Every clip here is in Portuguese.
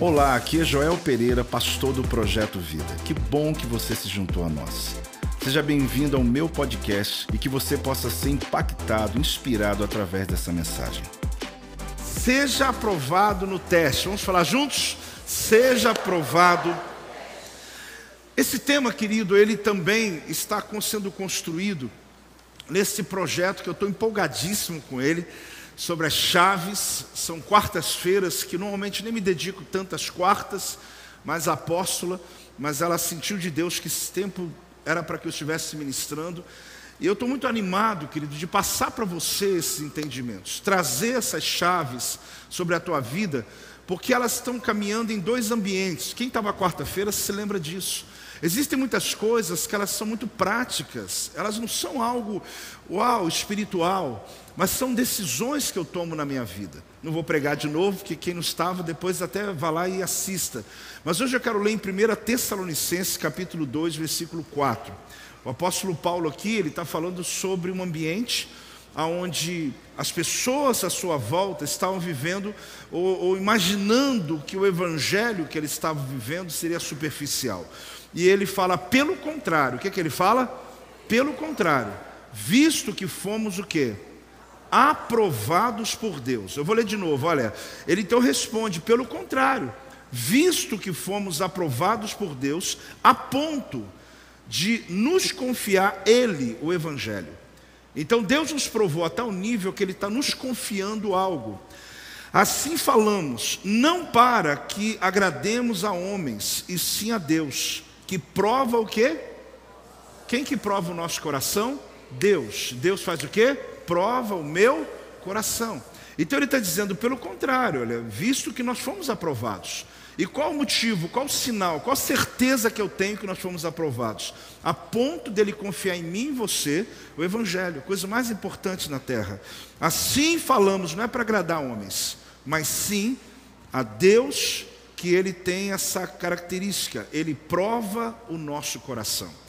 Olá, aqui é Joel Pereira, pastor do Projeto Vida. Que bom que você se juntou a nós. Seja bem-vindo ao meu podcast e que você possa ser impactado, inspirado através dessa mensagem. Seja aprovado no teste. Vamos falar juntos? Seja aprovado. Esse tema, querido, ele também está sendo construído nesse projeto que eu estou empolgadíssimo com ele sobre as chaves. São quartas-feiras que normalmente nem me dedico tantas quartas, mas a apóstola, mas ela sentiu de Deus que esse tempo era para que eu estivesse ministrando. E eu estou muito animado, querido, de passar para você esses entendimentos, trazer essas chaves sobre a tua vida, porque elas estão caminhando em dois ambientes. Quem estava quarta-feira se lembra disso. Existem muitas coisas que elas são muito práticas, elas não são algo uau, espiritual, mas são decisões que eu tomo na minha vida. Não vou pregar de novo, porque quem não estava, depois até vá lá e assista. Mas hoje eu quero ler em 1 Tessalonicenses, capítulo 2, versículo 4. O apóstolo Paulo aqui, ele está falando sobre um ambiente onde as pessoas à sua volta estavam vivendo ou, ou imaginando que o evangelho que ele estava vivendo seria superficial. E ele fala, pelo contrário, o que, é que ele fala? Pelo contrário, visto que fomos o quê? Aprovados por Deus. Eu vou ler de novo, olha. Ele então responde, pelo contrário, visto que fomos aprovados por Deus, a ponto de nos confiar Ele, o Evangelho. Então Deus nos provou a tal nível que Ele está nos confiando algo. Assim falamos, não para que agrademos a homens, e sim a Deus que prova o quê? Quem que prova o nosso coração? Deus. Deus faz o quê? Prova o meu coração. Então ele está dizendo pelo contrário, olha, visto que nós fomos aprovados. E qual o motivo, qual o sinal, qual a certeza que eu tenho que nós fomos aprovados? A ponto dele confiar em mim e você, o Evangelho, coisa mais importante na terra. Assim falamos, não é para agradar homens, mas sim a Deus que ele tem essa característica, ele prova o nosso coração.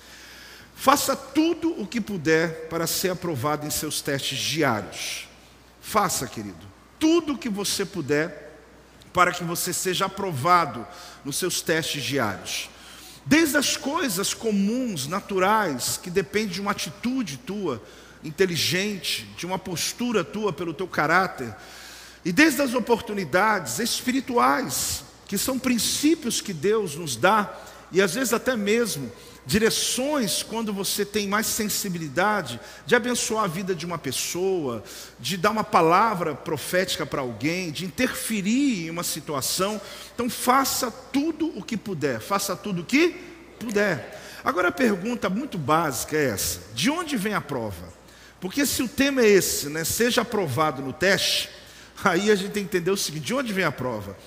Faça tudo o que puder para ser aprovado em seus testes diários. Faça, querido, tudo o que você puder para que você seja aprovado nos seus testes diários. Desde as coisas comuns, naturais, que dependem de uma atitude tua, inteligente, de uma postura tua pelo teu caráter, e desde as oportunidades espirituais, que são princípios que Deus nos dá, e às vezes até mesmo direções quando você tem mais sensibilidade de abençoar a vida de uma pessoa, de dar uma palavra profética para alguém, de interferir em uma situação. Então faça tudo o que puder, faça tudo o que puder. Agora a pergunta muito básica é essa: de onde vem a prova? Porque se o tema é esse, né, seja aprovado no teste, aí a gente tem que entender o seguinte: de onde vem a prova?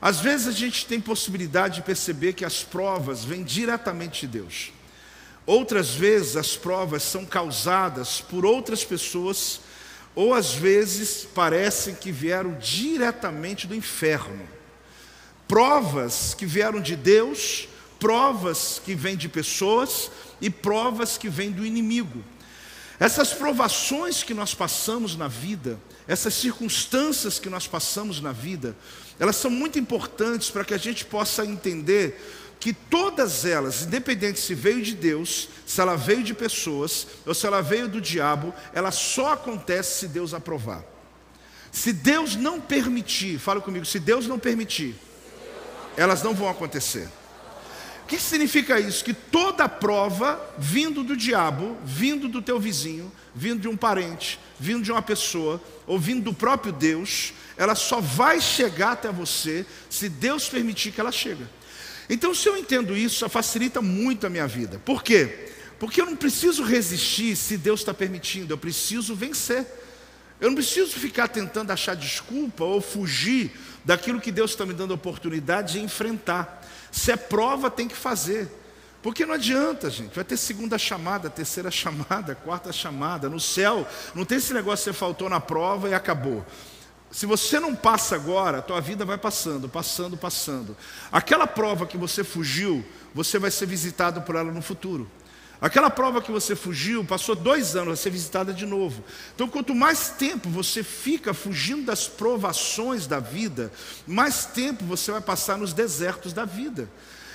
Às vezes a gente tem possibilidade de perceber que as provas vêm diretamente de Deus. Outras vezes as provas são causadas por outras pessoas, ou às vezes parecem que vieram diretamente do inferno. Provas que vieram de Deus, provas que vêm de pessoas e provas que vêm do inimigo. Essas provações que nós passamos na vida, essas circunstâncias que nós passamos na vida, elas são muito importantes para que a gente possa entender que todas elas, independente se veio de Deus, se ela veio de pessoas ou se ela veio do diabo, ela só acontece se Deus aprovar. Se Deus não permitir, fala comigo, se Deus não permitir, elas não vão acontecer. Que significa isso? Que toda prova vindo do diabo, vindo do teu vizinho, vindo de um parente, vindo de uma pessoa, ou vindo do próprio Deus, ela só vai chegar até você se Deus permitir que ela chegue. Então, se eu entendo isso, facilita muito a minha vida. Por quê? Porque eu não preciso resistir se Deus está permitindo, eu preciso vencer. Eu não preciso ficar tentando achar desculpa ou fugir daquilo que Deus está me dando oportunidade de enfrentar. Se é prova, tem que fazer. Porque não adianta, gente. Vai ter segunda chamada, terceira chamada, quarta chamada. No céu, não tem esse negócio que você faltou na prova e acabou. Se você não passa agora, a tua vida vai passando, passando, passando. Aquela prova que você fugiu, você vai ser visitado por ela no futuro. Aquela prova que você fugiu, passou dois anos, vai ser visitada de novo. Então, quanto mais tempo você fica fugindo das provações da vida, mais tempo você vai passar nos desertos da vida.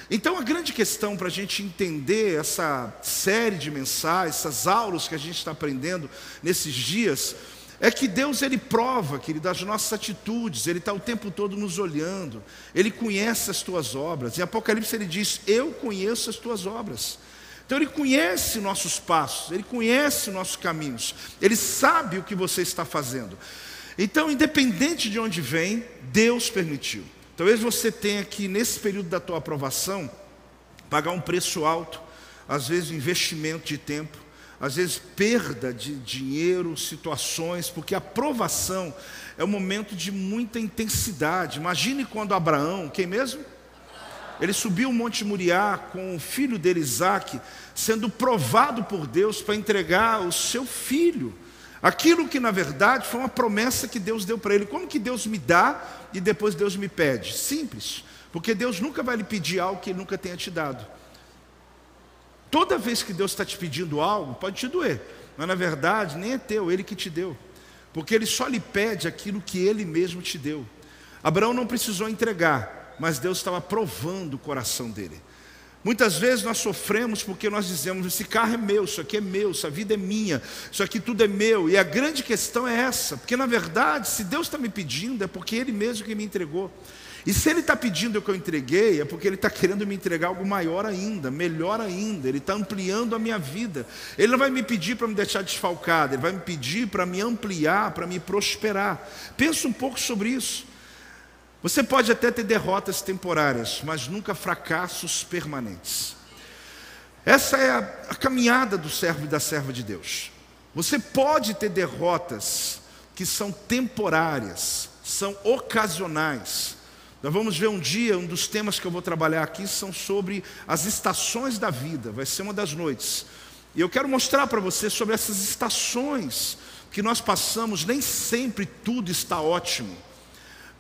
Então, a grande questão para a gente entender essa série de mensagens, essas aulas que a gente está aprendendo nesses dias, é que Deus ele prova, querido, das nossas atitudes, Ele está o tempo todo nos olhando, Ele conhece as tuas obras. Em Apocalipse ele diz: Eu conheço as tuas obras. Então ele conhece nossos passos, ele conhece nossos caminhos, ele sabe o que você está fazendo. Então, independente de onde vem, Deus permitiu. Talvez você tenha que, nesse período da tua aprovação, pagar um preço alto, às vezes investimento de tempo, às vezes perda de dinheiro, situações, porque a aprovação é um momento de muita intensidade. Imagine quando Abraão, quem mesmo? Ele subiu o Monte Moriá com o filho dele, Isaac, sendo provado por Deus para entregar o seu filho. Aquilo que na verdade foi uma promessa que Deus deu para ele. Como que Deus me dá e depois Deus me pede? Simples, porque Deus nunca vai lhe pedir algo que ele nunca tenha te dado. Toda vez que Deus está te pedindo algo, pode te doer, mas na verdade nem é teu, ele que te deu, porque ele só lhe pede aquilo que ele mesmo te deu. Abraão não precisou entregar, mas Deus estava provando o coração dele. Muitas vezes nós sofremos porque nós dizemos: esse carro é meu, isso aqui é meu, essa vida é minha, isso aqui tudo é meu. E a grande questão é essa, porque na verdade, se Deus está me pedindo, é porque Ele mesmo que me entregou. E se Ele está pedindo o que eu entreguei, é porque Ele está querendo me entregar algo maior ainda, melhor ainda. Ele está ampliando a minha vida. Ele não vai me pedir para me deixar desfalcado, Ele vai me pedir para me ampliar, para me prosperar. Pensa um pouco sobre isso. Você pode até ter derrotas temporárias, mas nunca fracassos permanentes. Essa é a, a, caminhada do servo e da serva de Deus. Você pode ter derrotas que são temporárias, são ocasionais. Nós vamos ver um dia, um dos temas que eu vou trabalhar aqui são sobre as estações da vida, vai ser uma das noites. E eu quero mostrar para você sobre essas estações que nós passamos, nem sempre tudo está ótimo.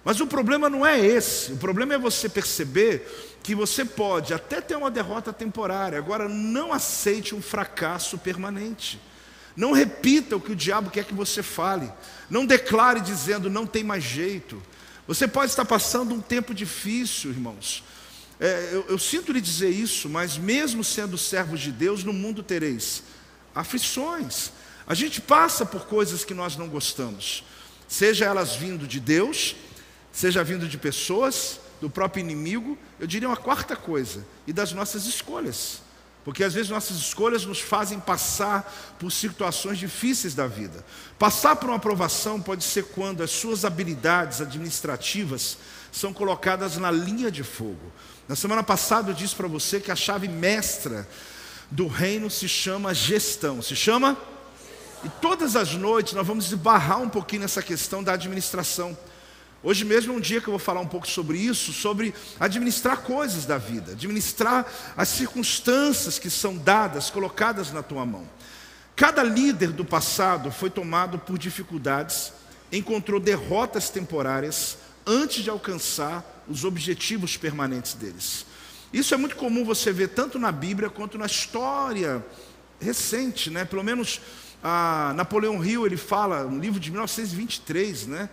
Mas o problema não é esse. O problema é você perceber que você pode até ter uma derrota temporária, agora não aceite um fracasso permanente. Não repita o que o diabo quer que você fale. Não declare dizendo não tem mais jeito. Você pode estar passando um tempo difícil, irmãos. É, eu, eu sinto lhe dizer isso, mas mesmo sendo servos de Deus, no mundo tereis aflições. A gente passa por coisas que nós não gostamos, seja elas vindo de Deus, seja vindo de pessoas, do próprio inimigo, eu diria uma quarta coisa, e das nossas escolhas. Porque às vezes nossas escolhas nos fazem passar por situações difíceis da vida. Passar por uma aprovação pode ser quando as suas habilidades administrativas são colocadas na linha de fogo. Na semana passada eu disse para você que a chave mestra do reino se chama gestão. Se chama? E todas as noites nós vamos esbarrar um pouquinho nessa questão da administração. Hoje mesmo é um dia que eu vou falar um pouco sobre isso, sobre administrar coisas da vida, administrar as circunstâncias que são dadas, colocadas na tua mão. Cada líder do passado foi tomado por dificuldades, encontrou derrotas temporárias antes de alcançar os objetivos permanentes deles. Isso é muito comum você ver tanto na Bíblia quanto na história recente, né? Pelo menos a Napoleão Hill ele fala, um livro de 1923, né?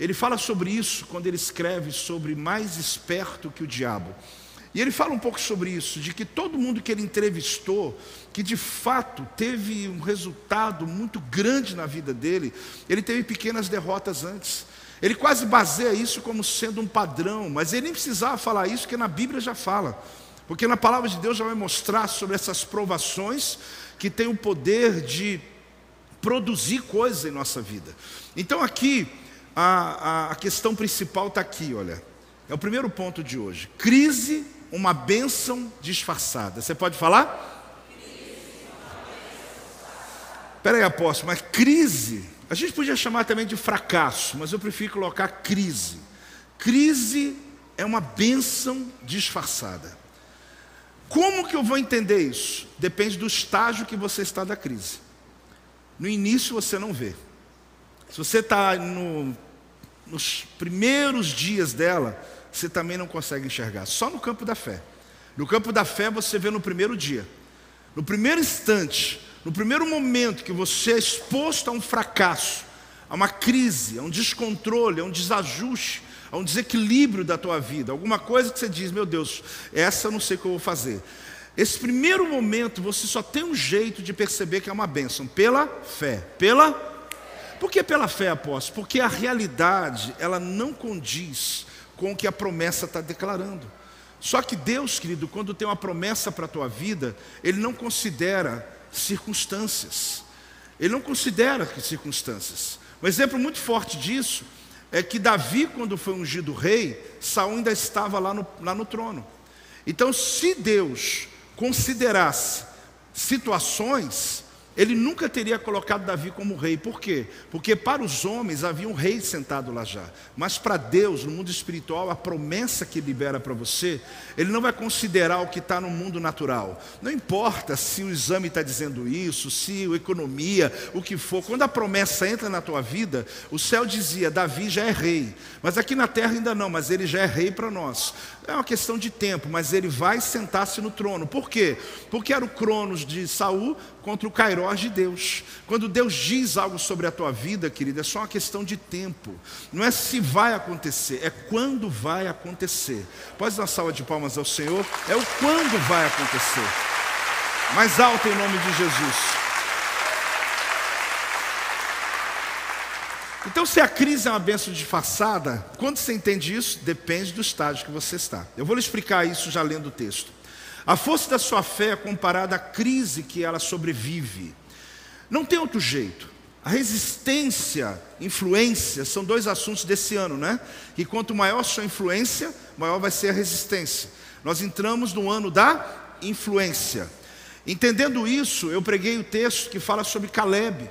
Ele fala sobre isso quando ele escreve sobre mais esperto que o diabo. E ele fala um pouco sobre isso, de que todo mundo que ele entrevistou, que de fato teve um resultado muito grande na vida dele, ele teve pequenas derrotas antes. Ele quase baseia isso como sendo um padrão, mas ele nem precisava falar isso, porque na Bíblia já fala. Porque na palavra de Deus já vai mostrar sobre essas provações que tem o poder de produzir coisas em nossa vida. Então aqui, a, a, a questão principal está aqui, olha. É o primeiro ponto de hoje. Crise, uma bênção disfarçada. Você pode falar? Espera aí, apóstolo, mas crise, a gente podia chamar também de fracasso, mas eu prefiro colocar crise. Crise é uma bênção disfarçada. Como que eu vou entender isso? Depende do estágio que você está da crise. No início você não vê. Se você está no, nos primeiros dias dela, você também não consegue enxergar. Só no campo da fé. No campo da fé você vê no primeiro dia. no primeiro instante, no primeiro momento que você é exposto a um fracasso, a uma crise, a um descontrole, a um desajuste, a um desequilíbrio da tua vida, alguma coisa que você diz, meu Deus, essa eu não sei o que eu vou fazer. Esse primeiro momento você só tem um jeito de perceber que é uma bênção, pela fé. Pela Por que pela fé, apóstolo? Porque a realidade, ela não condiz com o que a promessa está declarando. Só que Deus, querido, quando tem uma promessa para a tua vida, Ele não considera circunstâncias. Ele não considera circunstâncias. Um exemplo muito forte disso é que Davi, quando foi ungido rei, Saul ainda estava lá no, lá no trono. Então, se Deus considerasse situações ele nunca teria colocado Davi como rei. Por quê? Porque para os homens havia um rei sentado lá já. Mas para Deus, no mundo espiritual, a promessa que libera para você, ele não vai considerar o que está no mundo natural. Não importa se o exame está dizendo isso, se a economia, o que for. Quando a promessa entra na tua vida, o céu dizia: Davi já é rei. Mas aqui na terra ainda não, mas ele já é rei para nós. É uma questão de tempo, mas ele vai sentar-se no trono. Por quê? Porque era o Cronos de Saul contra o Cairós de Deus. Quando Deus diz algo sobre a tua vida, querida, é só uma questão de tempo. Não é se vai acontecer, é quando vai acontecer. Pode dar salva de palmas ao Senhor? É o quando vai acontecer. Mais alto em nome de Jesus. Então, se a crise é uma benção disfarçada, quando você entende isso, depende do estágio que você está. Eu vou lhe explicar isso já lendo o texto. A força da sua fé é comparada à crise que ela sobrevive. Não tem outro jeito. A resistência, influência, são dois assuntos desse ano, né? E quanto maior sua influência, maior vai ser a resistência. Nós entramos no ano da influência. Entendendo isso, eu preguei o texto que fala sobre Caleb.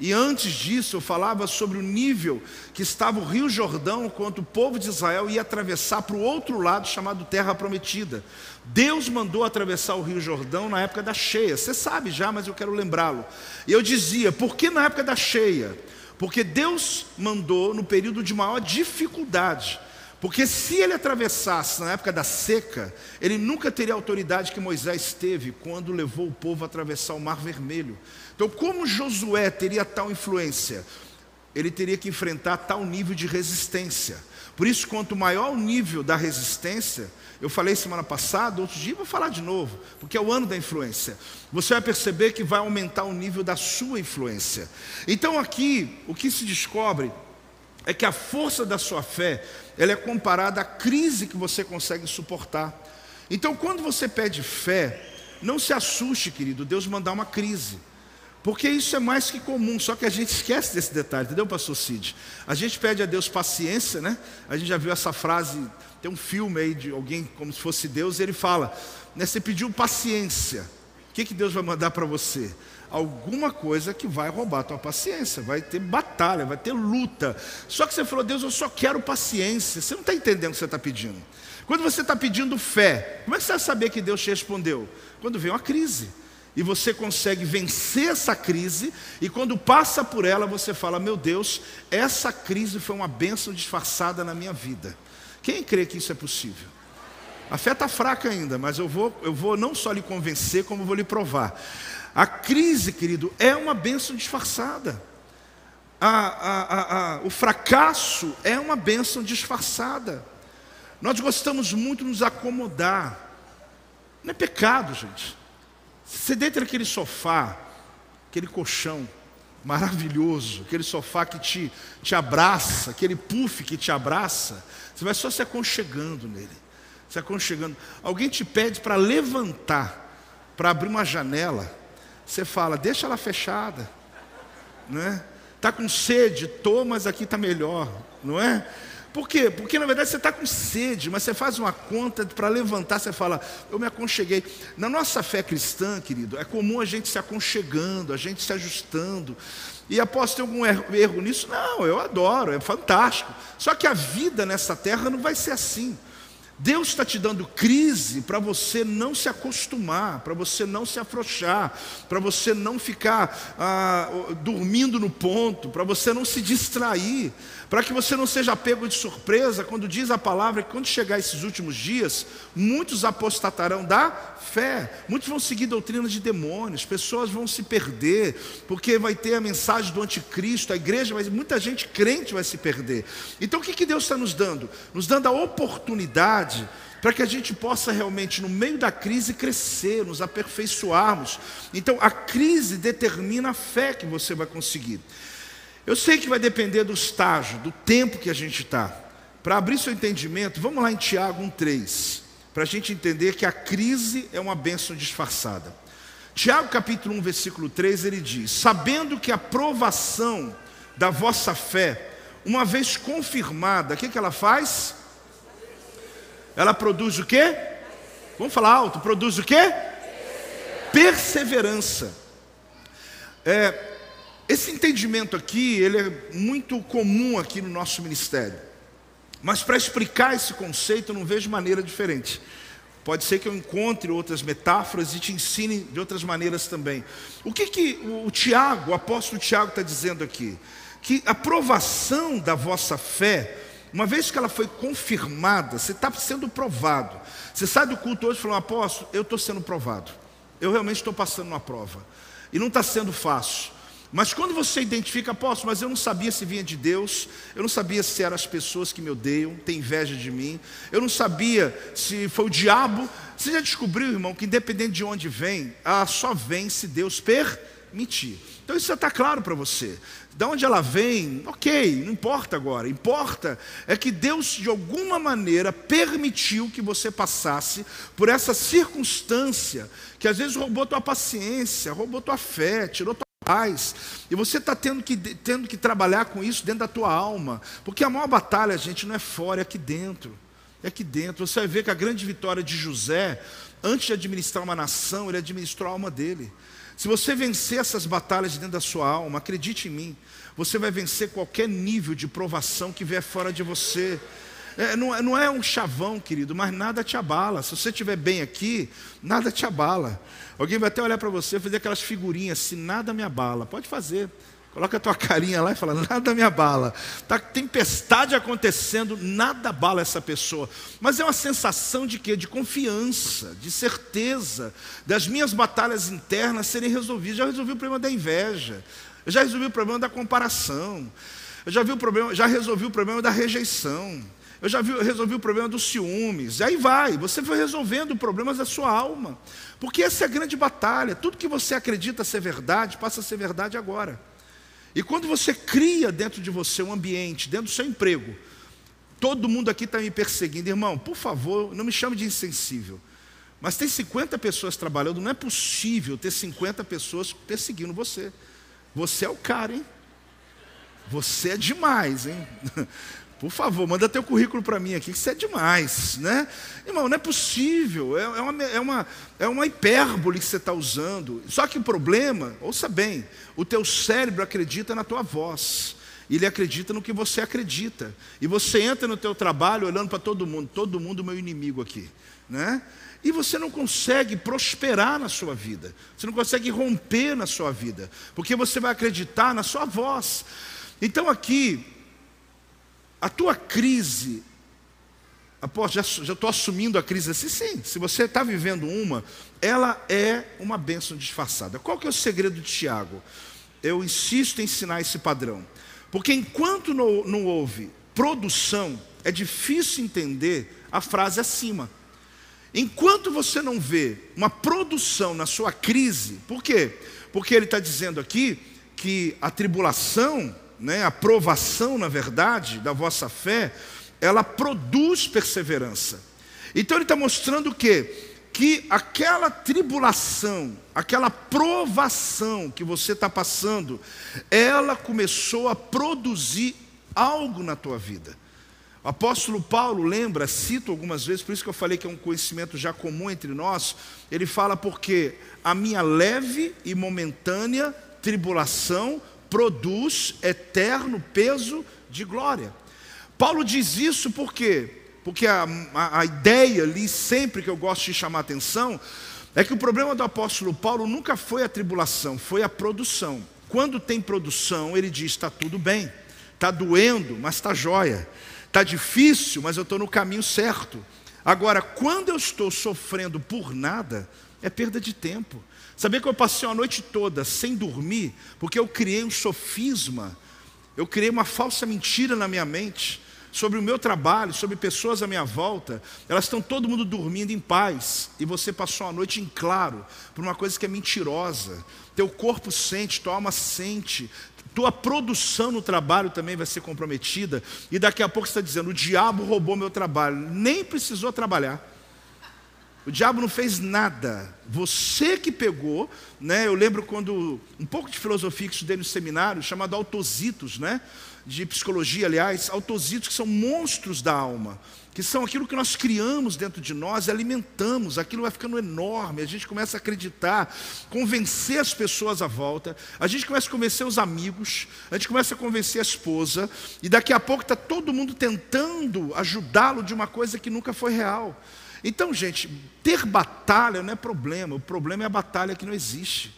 E antes disso, eu falava sobre o nível que estava o Rio Jordão quando o povo de Israel ia atravessar para o outro lado, chamado Terra Prometida. Deus mandou atravessar o Rio Jordão na época da cheia. Você sabe já, mas eu quero lembrá-lo. E eu dizia, por que na época da cheia? Porque Deus mandou no período de maior dificuldade. Porque se ele atravessasse na época da seca, ele nunca teria a autoridade que Moisés teve quando levou o povo a atravessar o Mar Vermelho. Então, como Josué teria tal influência? Ele teria que enfrentar tal nível de resistência. Por isso, quanto maior o nível da resistência, eu falei semana passada, outro dia vou falar de novo, porque é o ano da influência. Você vai perceber que vai aumentar o nível da sua influência. Então, aqui, o que se descobre é que a força da sua fé, ela é comparada à crise que você consegue suportar. Então, quando você pede fé, não se assuste, querido, Deus mandar uma crise. Porque isso é mais que comum, só que a gente esquece desse detalhe, entendeu, pastor Cid? A gente pede a Deus paciência, né? A gente já viu essa frase, tem um filme aí de alguém como se fosse Deus, e ele fala, né, você pediu paciência, o que, que Deus vai mandar para você? alguma coisa que vai roubar a tua paciência, vai ter batalha, vai ter luta. Só que você falou, Deus, eu só quero paciência. Você não está entendendo o que você está pedindo. Quando você está pedindo fé, como é que você vai saber que Deus te respondeu? Quando vem uma crise. E você consegue vencer essa crise, e quando passa por ela, você fala: Meu Deus, essa crise foi uma bênção disfarçada na minha vida. Quem crê que isso é possível? A fé está fraca ainda, mas eu vou, eu vou não só lhe convencer, como vou lhe provar. A crise, querido, é uma bênção disfarçada. A, a, a, o fracasso é uma bênção disfarçada. Nós gostamos muito de nos acomodar. Não é pecado, gente. Você deita naquele sofá, aquele colchão maravilhoso, aquele sofá que te, te abraça, aquele puff que te abraça, você vai só se aconchegando nele, se aconchegando. Alguém te pede para levantar, para abrir uma janela, você fala, deixa ela fechada, não é? Está com sede, tô, mas aqui está melhor, não é? Por quê? Porque na verdade você está com sede, mas você faz uma conta para levantar, você fala, eu me aconcheguei. Na nossa fé cristã, querido, é comum a gente se aconchegando, a gente se ajustando. E após ter algum erro, erro nisso? Não, eu adoro, é fantástico. Só que a vida nessa terra não vai ser assim. Deus está te dando crise para você não se acostumar, para você não se afrouxar, para você não ficar ah, dormindo no ponto, para você não se distrair, para que você não seja pego de surpresa quando diz a palavra que quando chegar esses últimos dias, muitos apostatarão da fé, muitos vão seguir doutrinas de demônios, pessoas vão se perder, porque vai ter a mensagem do anticristo, a igreja, vai, muita gente crente vai se perder. Então o que, que Deus está nos dando? Nos dando a oportunidade para que a gente possa realmente, no meio da crise, crescer, nos aperfeiçoarmos. Então, a crise determina a fé que você vai conseguir. Eu sei que vai depender do estágio, do tempo que a gente está. Para abrir seu entendimento, vamos lá em Tiago 1,3, para a gente entender que a crise é uma bênção disfarçada. Tiago capítulo 1, versículo 3, ele diz: Sabendo que a provação da vossa fé, uma vez confirmada, o que, que ela faz? Ela produz o quê? Vamos falar alto, produz o quê? Perseverança. É, esse entendimento aqui, ele é muito comum aqui no nosso ministério. Mas para explicar esse conceito, eu não vejo maneira diferente. Pode ser que eu encontre outras metáforas e te ensine de outras maneiras também. O que, que o Tiago, o apóstolo Tiago está dizendo aqui? Que a provação da vossa fé, uma vez que ela foi confirmada, você está sendo provado. Você sai do culto hoje fala, apóstolo, eu estou sendo provado. Eu realmente estou passando uma prova. E não está sendo fácil. Mas quando você identifica, apóstolo, mas eu não sabia se vinha de Deus, eu não sabia se eram as pessoas que me odeiam, têm inveja de mim, eu não sabia se foi o diabo. Você já descobriu, irmão, que independente de onde vem, ela só vem se Deus permitir. Então isso já está claro para você. De onde ela vem, ok, não importa agora. Importa é que Deus, de alguma maneira, permitiu que você passasse por essa circunstância que às vezes roubou tua paciência, roubou tua fé, tirou tua paz. E você está tendo que, tendo que trabalhar com isso dentro da tua alma. Porque a maior batalha, gente, não é fora, é aqui dentro. É aqui dentro. Você vai ver que a grande vitória de José, antes de administrar uma nação, ele administrou a alma dele. Se você vencer essas batalhas dentro da sua alma, acredite em mim, você vai vencer qualquer nível de provação que vier fora de você. É, não, é, não é um chavão, querido, mas nada te abala. Se você estiver bem aqui, nada te abala. Alguém vai até olhar para você e fazer aquelas figurinhas assim, nada me abala. Pode fazer. Coloca a tua carinha lá e fala, nada me abala. Está tempestade acontecendo, nada abala essa pessoa. Mas é uma sensação de quê? De confiança, de certeza, das minhas batalhas internas serem resolvidas. Já resolvi o problema da inveja, já resolvi o problema da comparação, já, vi o problema, já resolvi o problema da rejeição. Eu já vi, resolvi o problema dos ciúmes. E aí vai, você foi resolvendo problemas da sua alma. Porque essa é a grande batalha. Tudo que você acredita ser verdade, passa a ser verdade agora. E quando você cria dentro de você um ambiente, dentro do seu emprego, todo mundo aqui está me perseguindo, irmão, por favor, não me chame de insensível. Mas tem 50 pessoas trabalhando, não é possível ter 50 pessoas perseguindo você. Você é o cara, hein? Você é demais, hein? Por favor, manda teu currículo para mim aqui, que isso é demais, né? Irmão, não é possível, é, é, uma, é, uma, é uma hipérbole que você está usando. Só que o problema, ouça bem, o teu cérebro acredita na tua voz. Ele acredita no que você acredita. E você entra no teu trabalho olhando para todo mundo, todo mundo meu inimigo aqui, né? E você não consegue prosperar na sua vida. Você não consegue romper na sua vida, porque você vai acreditar na sua voz. Então aqui a tua crise, após já estou assumindo a crise assim, sim, se você está vivendo uma, ela é uma bênção disfarçada. Qual que é o segredo de Tiago? Eu insisto em ensinar esse padrão. Porque enquanto não, não houve produção, é difícil entender a frase acima. Enquanto você não vê uma produção na sua crise, por quê? Porque ele está dizendo aqui que a tribulação né, a provação, na verdade, da vossa fé, ela produz perseverança. Então ele está mostrando o quê? Que aquela tribulação, aquela provação que você está passando, ela começou a produzir algo na tua vida. O apóstolo Paulo lembra, cito algumas vezes, por isso que eu falei que é um conhecimento já comum entre nós. Ele fala porque a minha leve e momentânea tribulação produz eterno peso de glória. Paulo diz isso por quê? porque a, a, a ideia ali, sempre que eu gosto de chamar atenção, é que o problema do apóstolo Paulo nunca foi a tribulação, foi a produção. Quando tem produção, ele diz: está tudo bem, está doendo, mas está jóia, está difícil, mas eu estou no caminho certo. Agora, quando eu estou sofrendo por nada, é perda de tempo. Sabia que eu passei a noite toda sem dormir, porque eu criei um sofisma, eu criei uma falsa mentira na minha mente sobre o meu trabalho, sobre pessoas à minha volta, elas estão todo mundo dormindo em paz, e você passou a noite em claro por uma coisa que é mentirosa. Teu corpo sente, tua alma sente, tua produção no trabalho também vai ser comprometida, e daqui a pouco você está dizendo: o diabo roubou meu trabalho, nem precisou trabalhar. O diabo não fez nada. Você que pegou, né? Eu lembro quando um pouco de filosofia que estudei no seminário, chamado Autositos, né? De psicologia, aliás, autositos que são monstros da alma, que são aquilo que nós criamos dentro de nós, alimentamos, aquilo vai ficando enorme, a gente começa a acreditar, convencer as pessoas à volta, a gente começa a convencer os amigos, a gente começa a convencer a esposa, e daqui a pouco está todo mundo tentando ajudá-lo de uma coisa que nunca foi real. Então, gente, ter batalha não é problema, o problema é a batalha que não existe.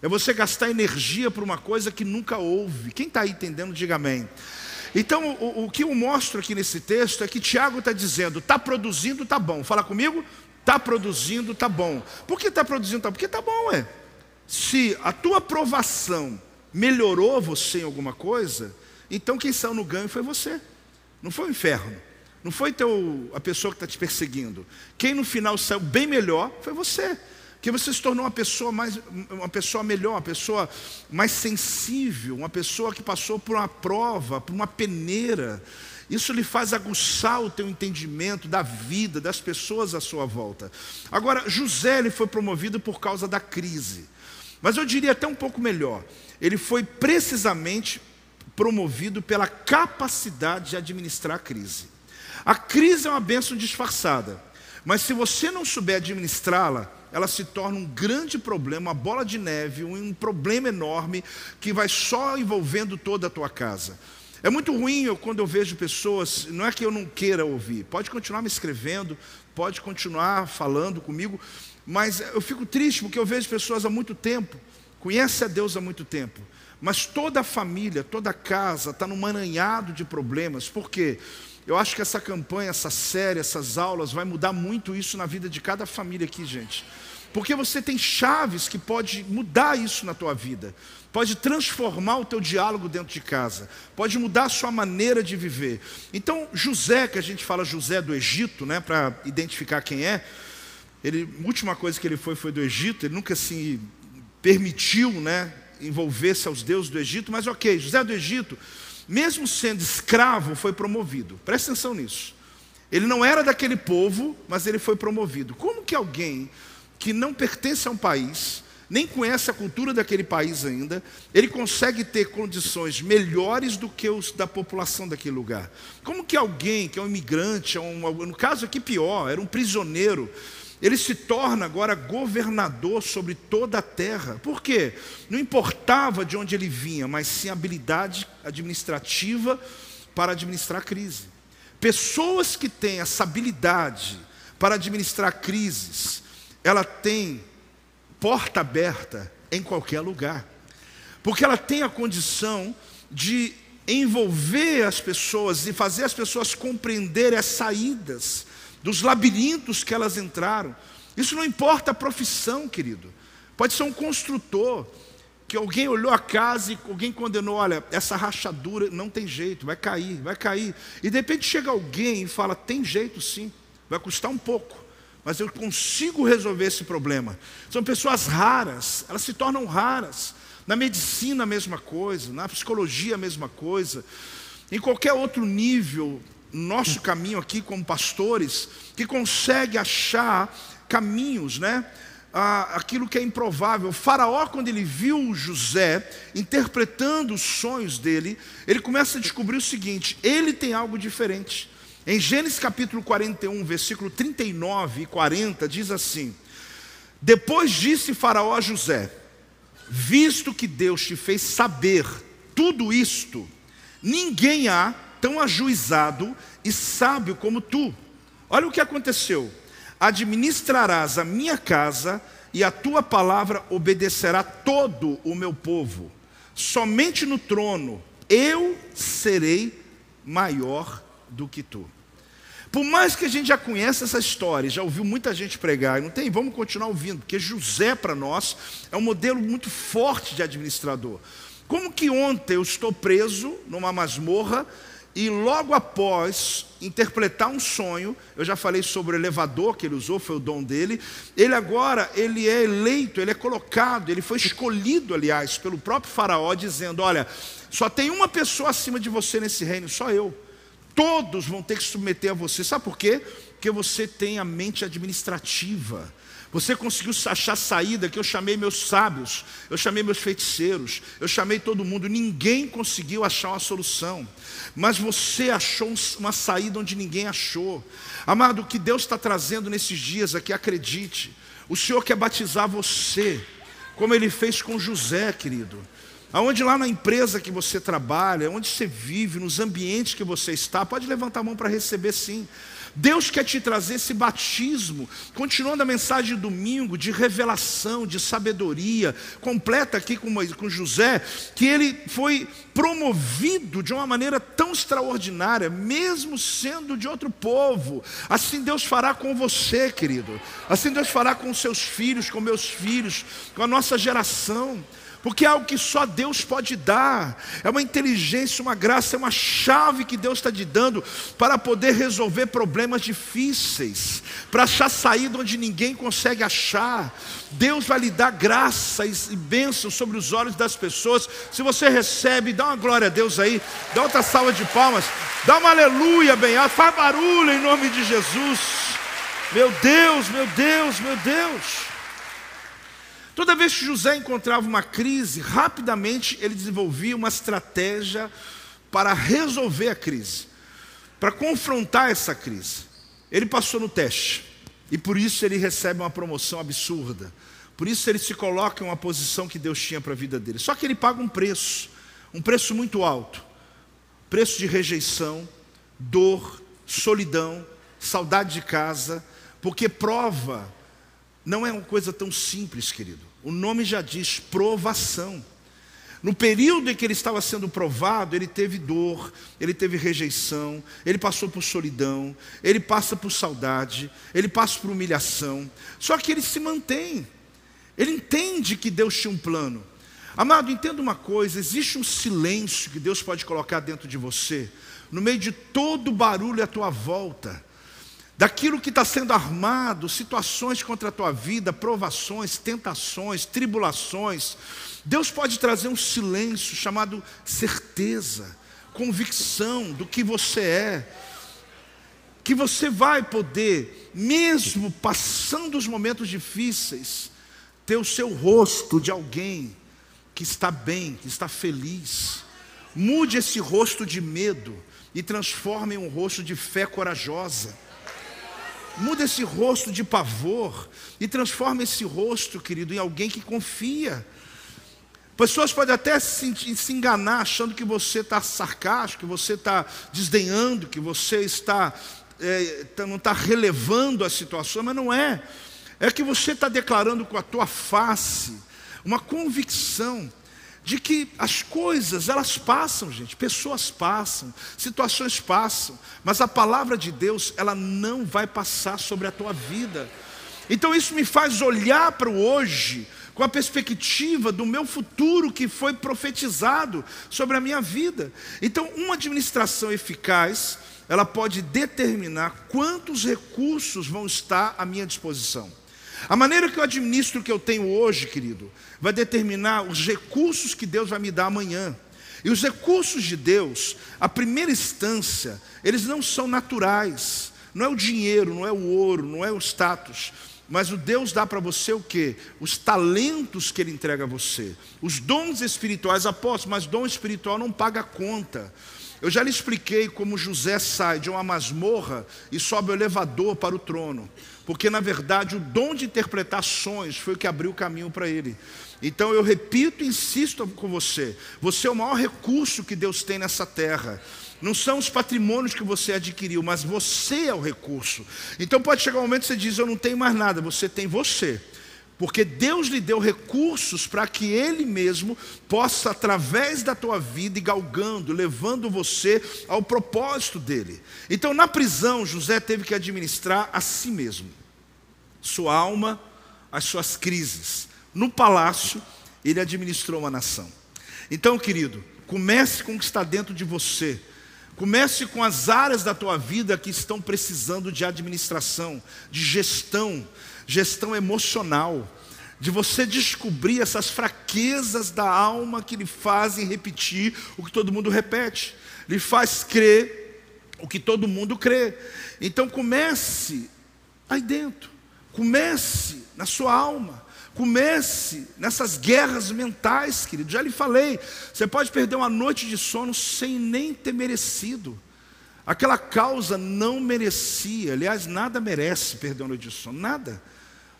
É você gastar energia por uma coisa que nunca houve. Quem está entendendo, diga amém. Então, o, o, que eu mostro aqui nesse texto é que Tiago está dizendo: está produzindo, está bom. Fala comigo? Está produzindo, está bom. Por que está produzindo, bom? Porque está bom, é. Se a tua aprovação melhorou você em alguma coisa, então quem saiu no ganho foi você, não foi o inferno. Não foi teu, a pessoa que está te perseguindo. Quem no final saiu bem melhor foi você. Que você se tornou uma pessoa mais, uma pessoa melhor, uma pessoa mais sensível, uma pessoa que passou por uma prova, por uma peneira. Isso lhe faz aguçar o teu entendimento da vida, das pessoas à sua volta. Agora, José ele foi promovido por causa da crise. Mas eu diria até um pouco melhor. Ele foi precisamente promovido pela capacidade de administrar a crise. A crise é uma bênção disfarçada, mas se você não souber administrá-la, ela se torna um grande problema, uma bola de neve, um problema enorme que vai só envolvendo toda a tua casa. É muito ruim eu, quando eu vejo pessoas, não é que eu não queira ouvir, pode continuar me escrevendo, pode continuar falando comigo, mas eu fico triste porque eu vejo pessoas há muito tempo, conhecem a Deus há muito tempo, mas toda a família, toda a casa está num maranhado de problemas, por quê? Eu acho que essa campanha, essa série, essas aulas vai mudar muito isso na vida de cada família aqui, gente. Porque você tem chaves que pode mudar isso na tua vida. Pode transformar o teu diálogo dentro de casa. Pode mudar a sua maneira de viver. Então, José, que a gente fala José do Egito, né, para identificar quem é, ele, a última coisa que ele foi foi do Egito, ele nunca se permitiu, né, envolver-se aos deuses do Egito, mas OK, José do Egito mesmo sendo escravo, foi promovido. Presta atenção nisso. Ele não era daquele povo, mas ele foi promovido. Como que alguém que não pertence a um país, nem conhece a cultura daquele país ainda, ele consegue ter condições melhores do que os da população daquele lugar? Como que alguém que é um imigrante, um, no caso aqui pior, era um prisioneiro, ele se torna agora governador sobre toda a terra. Por quê? Não importava de onde ele vinha, mas sim habilidade administrativa para administrar a crise. Pessoas que têm essa habilidade para administrar crises, ela tem porta aberta em qualquer lugar. Porque ela tem a condição de envolver as pessoas e fazer as pessoas compreenderem as saídas dos labirintos que elas entraram. Isso não importa a profissão, querido. Pode ser um construtor, que alguém olhou a casa e alguém condenou: olha, essa rachadura não tem jeito, vai cair, vai cair. E de repente chega alguém e fala: tem jeito sim, vai custar um pouco, mas eu consigo resolver esse problema. São pessoas raras, elas se tornam raras. Na medicina, a mesma coisa, na psicologia, a mesma coisa. Em qualquer outro nível nosso caminho aqui como pastores, que consegue achar caminhos, né? Aquilo que é improvável. O faraó, quando ele viu José interpretando os sonhos dele, ele começa a descobrir o seguinte: ele tem algo diferente. Em Gênesis capítulo 41, versículo 39 e 40, diz assim: Depois disse Faraó a José: Visto que Deus te fez saber tudo isto, ninguém há tão ajuizado e sábio como tu. Olha o que aconteceu. Administrarás a minha casa e a tua palavra obedecerá todo o meu povo. Somente no trono eu serei maior do que tu. Por mais que a gente já conheça essa história, já ouviu muita gente pregar, não tem? Vamos continuar ouvindo, porque José para nós é um modelo muito forte de administrador. Como que ontem eu estou preso numa masmorra e logo após interpretar um sonho, eu já falei sobre o elevador que ele usou, foi o dom dele. Ele agora, ele é eleito, ele é colocado, ele foi escolhido, aliás, pelo próprio faraó dizendo: "Olha, só tem uma pessoa acima de você nesse reino, só eu. Todos vão ter que submeter a você. Sabe por quê? Porque você tem a mente administrativa. Você conseguiu achar saída que eu chamei meus sábios, eu chamei meus feiticeiros, eu chamei todo mundo, ninguém conseguiu achar uma solução. Mas você achou uma saída onde ninguém achou. Amado, o que Deus está trazendo nesses dias aqui, acredite. O Senhor quer batizar você, como Ele fez com José, querido. Aonde lá na empresa que você trabalha, onde você vive, nos ambientes que você está, pode levantar a mão para receber sim. Deus quer te trazer esse batismo, continuando a mensagem de domingo, de revelação, de sabedoria, completa aqui com, José, que ele foi promovido de uma maneira tão extraordinária, mesmo sendo de outro povo. Assim Deus fará com você, querido. Assim Deus fará com seus filhos, com meus filhos, com a nossa geração porque é algo que só Deus pode dar, é uma inteligência, uma graça, é uma chave que Deus está te dando para poder resolver problemas difíceis, para achar saída onde ninguém consegue achar. Deus vai lhe dar graça e, bênção sobre os olhos das pessoas. Se você recebe, dá uma glória a Deus aí, dá outra salva de palmas, dá uma aleluia bem alto, faz barulho em nome de Jesus. Meu Deus, meu Deus, meu Deus. Toda vez que José encontrava uma crise, rapidamente ele desenvolvia uma estratégia para resolver a crise, para confrontar essa crise. Ele passou no teste e por isso ele recebe uma promoção absurda. Por isso ele se coloca em uma posição que Deus tinha para a vida dele. Só que ele paga um preço, um preço muito alto. Preço de rejeição, dor, solidão, saudade de casa, porque prova não é uma coisa tão simples, querido. O nome já diz provação. No período em que ele estava sendo provado, ele teve dor, ele teve rejeição, ele passou por solidão, ele passa por saudade, ele passa por humilhação. Só que ele se mantém. Ele entende que Deus tinha um plano. Amado, entenda uma coisa: existe um silêncio que Deus pode colocar dentro de você, no meio de todo o barulho à tua volta daquilo que está sendo armado, situações contra a tua vida, provações, tentações, tribulações. Deus pode trazer um silêncio chamado certeza, convicção do que você é, que você vai poder, mesmo passando os momentos difíceis, ter o seu rosto de alguém que está bem, que está feliz. Mude esse rosto de medo e transforme em um rosto de fé corajosa Muda esse rosto de pavor e transforma esse rosto, querido, em alguém que confia. Pessoas podem até se, se enganar achando que você está sarcástico, que você está desdenhando, que você está é, tá, não está relevando a situação, mas não é. É que você está declarando com a tua face uma convicção de que as coisas, elas passam, gente, pessoas passam, situações passam, mas a palavra de Deus, ela não vai passar sobre a tua vida. Então isso me faz olhar para o hoje com a perspectiva do meu futuro que foi profetizado sobre a minha vida. Então, uma administração eficaz, ela pode determinar quantos recursos vão estar à minha disposição. A maneira que eu administro o que eu tenho hoje, querido, vai determinar os recursos que Deus vai me dar amanhã. E os recursos de Deus, a primeira instância, eles não são naturais. Não é o dinheiro, não é o ouro, não é o status. Mas o Deus dá para você o que? Os talentos que Ele entrega a você. Os dons espirituais, aposto, mas dom espiritual não paga conta. Eu já lhe expliquei como José sai de uma masmorra e sobe o elevador para o trono porque na verdade o dom de interpretar sonhos foi o que abriu o caminho para ele. Então eu repito e insisto com você: você é o maior recurso que Deus tem nessa terra. Não são os patrimônios que você adquiriu, mas você é o recurso. Então pode chegar um momento que você diz: Eu não tenho mais nada, você tem você. Porque Deus lhe deu recursos para que Ele mesmo possa, através da tua vida, ir galgando, levando você ao propósito dele. Então, na prisão, José teve que administrar a si mesmo, sua alma, as suas crises. No palácio, ele administrou uma nação. Então, querido, comece com o que está dentro de você. Comece com as áreas da tua vida que estão precisando de administração, de gestão, gestão emocional, de você descobrir essas fraquezas da alma que lhe fazem repetir o que todo mundo repete, lhe faz crer o que todo mundo crê. Então comece aí dentro, comece na sua alma. Comece nessas guerras mentais, querido. Já lhe falei, você pode perder uma noite de sono sem nem ter merecido. Aquela causa não merecia, aliás, nada merece perder uma noite de sono, nada.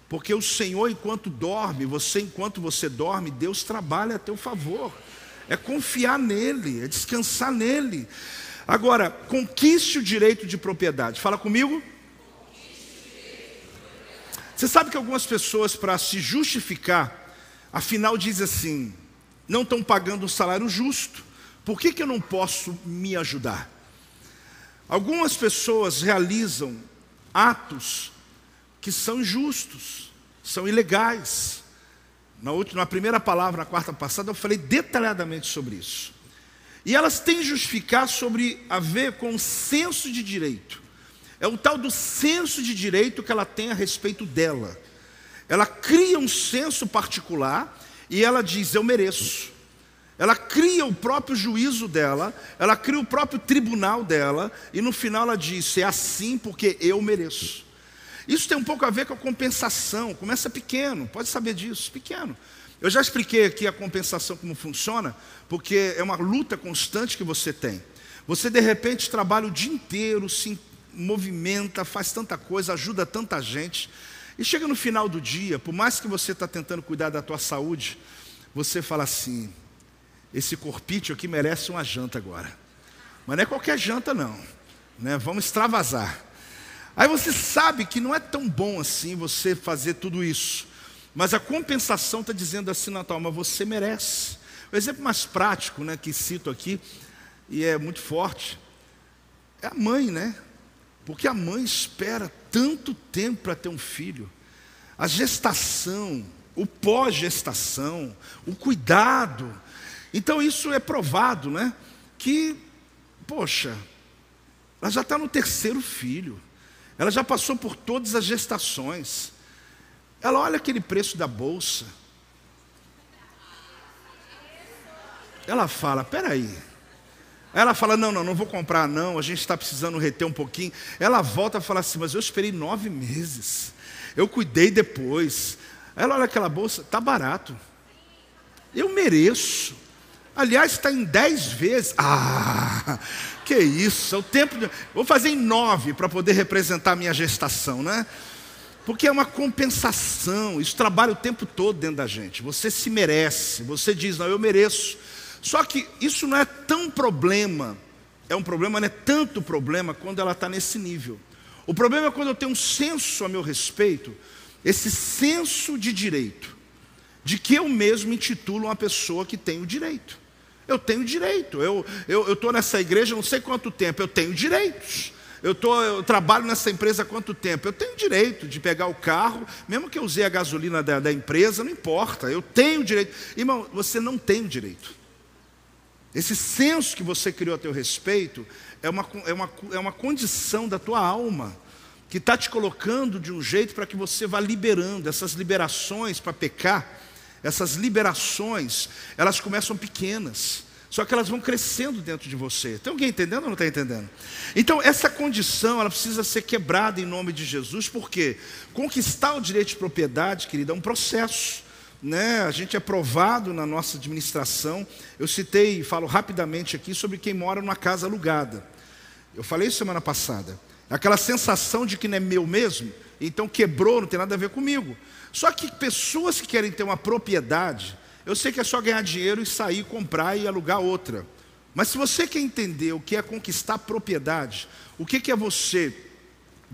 Porque o Senhor, enquanto dorme, você, enquanto você dorme, Deus trabalha a teu favor. É confiar nele, é descansar nele. Agora, conquiste o direito de propriedade. Fala comigo. Você sabe que algumas pessoas, para se justificar, afinal dizem assim: não estão pagando um salário justo, por que, que eu não posso me ajudar? Algumas pessoas realizam atos que são injustos, são ilegais. Na, última, na primeira palavra, na quarta passada, eu falei detalhadamente sobre isso. E elas têm justificar sobre a ver com o senso de direito. É o tal do senso de direito que ela tem a respeito dela. Ela cria um senso particular e ela diz: Eu mereço. Ela cria o próprio juízo dela, ela cria o próprio tribunal dela, e no final ela diz: É assim porque eu mereço. Isso tem um pouco a ver com a compensação. Começa pequeno, pode saber disso, pequeno. Eu já expliquei aqui a compensação como funciona, porque é uma luta constante que você tem. Você de repente trabalha o dia inteiro, se movimenta, faz tanta coisa, ajuda tanta gente, e chega no final do dia, por mais que você está tentando cuidar da tua saúde, você fala assim: esse corpício aqui merece uma janta agora. Mas não é qualquer janta não, né? Vamos extravasar. Aí você sabe que não é tão bom assim você fazer tudo isso. Mas a compensação está dizendo assim na tua alma, você merece. O exemplo mais prático né, que cito aqui, e é muito forte, é a mãe, né? Porque a mãe espera tanto tempo para ter um filho. A gestação, o pós-gestação, o cuidado. Então isso é provado, né? Que, poxa, ela já está no terceiro filho. Ela já passou por todas as gestações. Ela olha aquele preço da bolsa. Ela fala: peraí. Ela fala: não, não, não vou comprar, não. A gente está precisando reter um pouquinho. Ela volta e fala assim: mas eu esperei nove meses. Eu cuidei depois. Ela olha aquela bolsa, tá barato. Eu mereço. Aliás, está em dez vezes. Ah, que isso, é o tempo. De... Vou fazer em nove para poder representar a minha gestação, né? Porque é uma compensação, isso trabalha o tempo todo dentro da gente. Você se merece, você diz, não, eu mereço. Só que isso não é tão problema, é um problema, não é tanto problema quando ela está nesse nível. O problema é quando eu tenho um senso a meu respeito, esse senso de direito, de que eu mesmo intitulo uma pessoa que tem o direito. Eu tenho direito. Eu estou nessa igreja não sei quanto tempo, eu tenho direitos. Eu, tô, eu trabalho nessa empresa há quanto tempo? Eu tenho direito de pegar o carro, mesmo que eu usei a gasolina da, da empresa, não importa, eu tenho direito. Irmão, você não tem direito. Esse senso que você criou a teu respeito é uma, é uma, é uma condição da tua alma, que está te colocando de um jeito para que você vá liberando essas liberações para pecar essas liberações, elas começam pequenas, só que elas vão crescendo dentro de você. Tem alguém entendendo ou não está entendendo? Então, essa condição, ela precisa ser quebrada em nome de Jesus, porque conquistar o direito de propriedade, querida, é um processo. Né? A gente é provado na nossa administração. Eu citei, falo rapidamente aqui sobre quem mora numa casa alugada. Eu falei semana passada. Aquela sensação de que não é meu mesmo, então quebrou, não tem nada a ver comigo. Só que pessoas que querem ter uma propriedade, eu sei que é só ganhar dinheiro e sair, comprar e alugar outra. Mas se você quer entender o que é conquistar propriedade, o que é você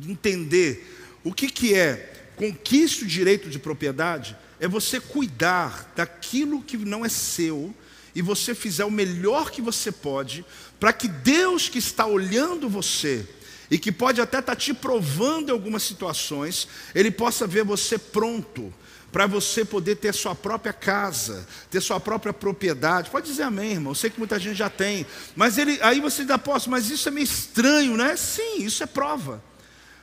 entender o que é conquista o direito de propriedade, é você cuidar daquilo que não é seu e você fizer o melhor que você pode para que Deus que está olhando você e que pode até estar tá te provando em algumas situações, ele possa ver você pronto para você poder ter sua própria casa, ter sua própria propriedade. Pode dizer amém, irmão. Eu sei que muita gente já tem. Mas ele, aí você diz, apóstolo, mas isso é meio estranho, né? Sim, isso é prova.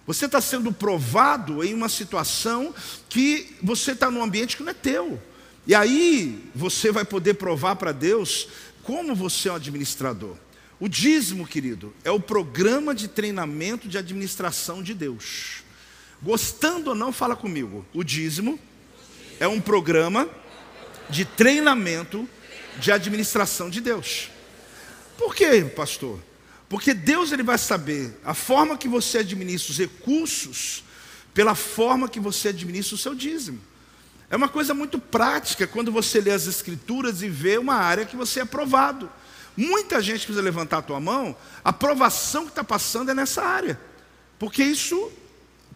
Você está sendo provado em uma situação que você está num ambiente que não é teu. E aí você vai poder provar para Deus como você é um administrador. O dízimo, querido, é o programa de treinamento de administração de Deus. Gostando ou não, fala comigo. O dízimo é um programa de treinamento de administração de Deus. Por quê, pastor? Porque Deus ele vai saber a forma que você administra os recursos pela forma que você administra o seu dízimo. É uma coisa muito prática quando você lê as escrituras e vê uma área que você é aprovado. Muita gente precisa levantar a tua mão, a aprovação que está passando é nessa área. Porque isso,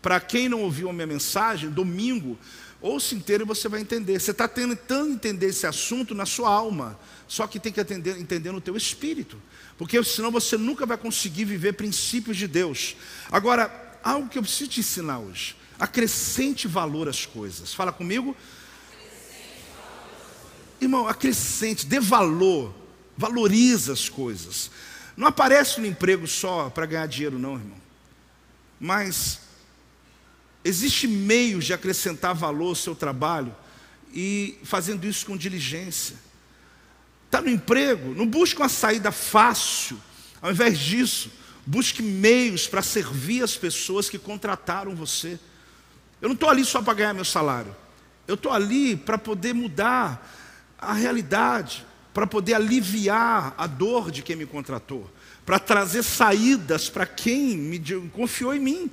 para quem não ouviu a minha mensagem, domingo, Ouça inteiro e você vai entender. Você está tentando entender esse assunto na sua alma, só que tem que atender, entender no teu espírito, porque senão você nunca vai conseguir viver princípios de Deus. Agora, algo que eu preciso te ensinar hoje: acrescente valor às coisas. Fala comigo. Irmão, acrescente, dê valor, valoriza as coisas. Não aparece no emprego só para ganhar dinheiro, não, irmão. Mas Existem meios de acrescentar valor ao seu trabalho e fazendo isso com diligência. Está no emprego, não busque uma saída fácil. Ao invés disso, busque meios para servir as pessoas que contrataram você. Eu não estou ali só para ganhar meu salário. Eu estou ali para poder mudar a realidade, para poder aliviar a dor de quem me contratou, para trazer saídas para quem me confiou em mim.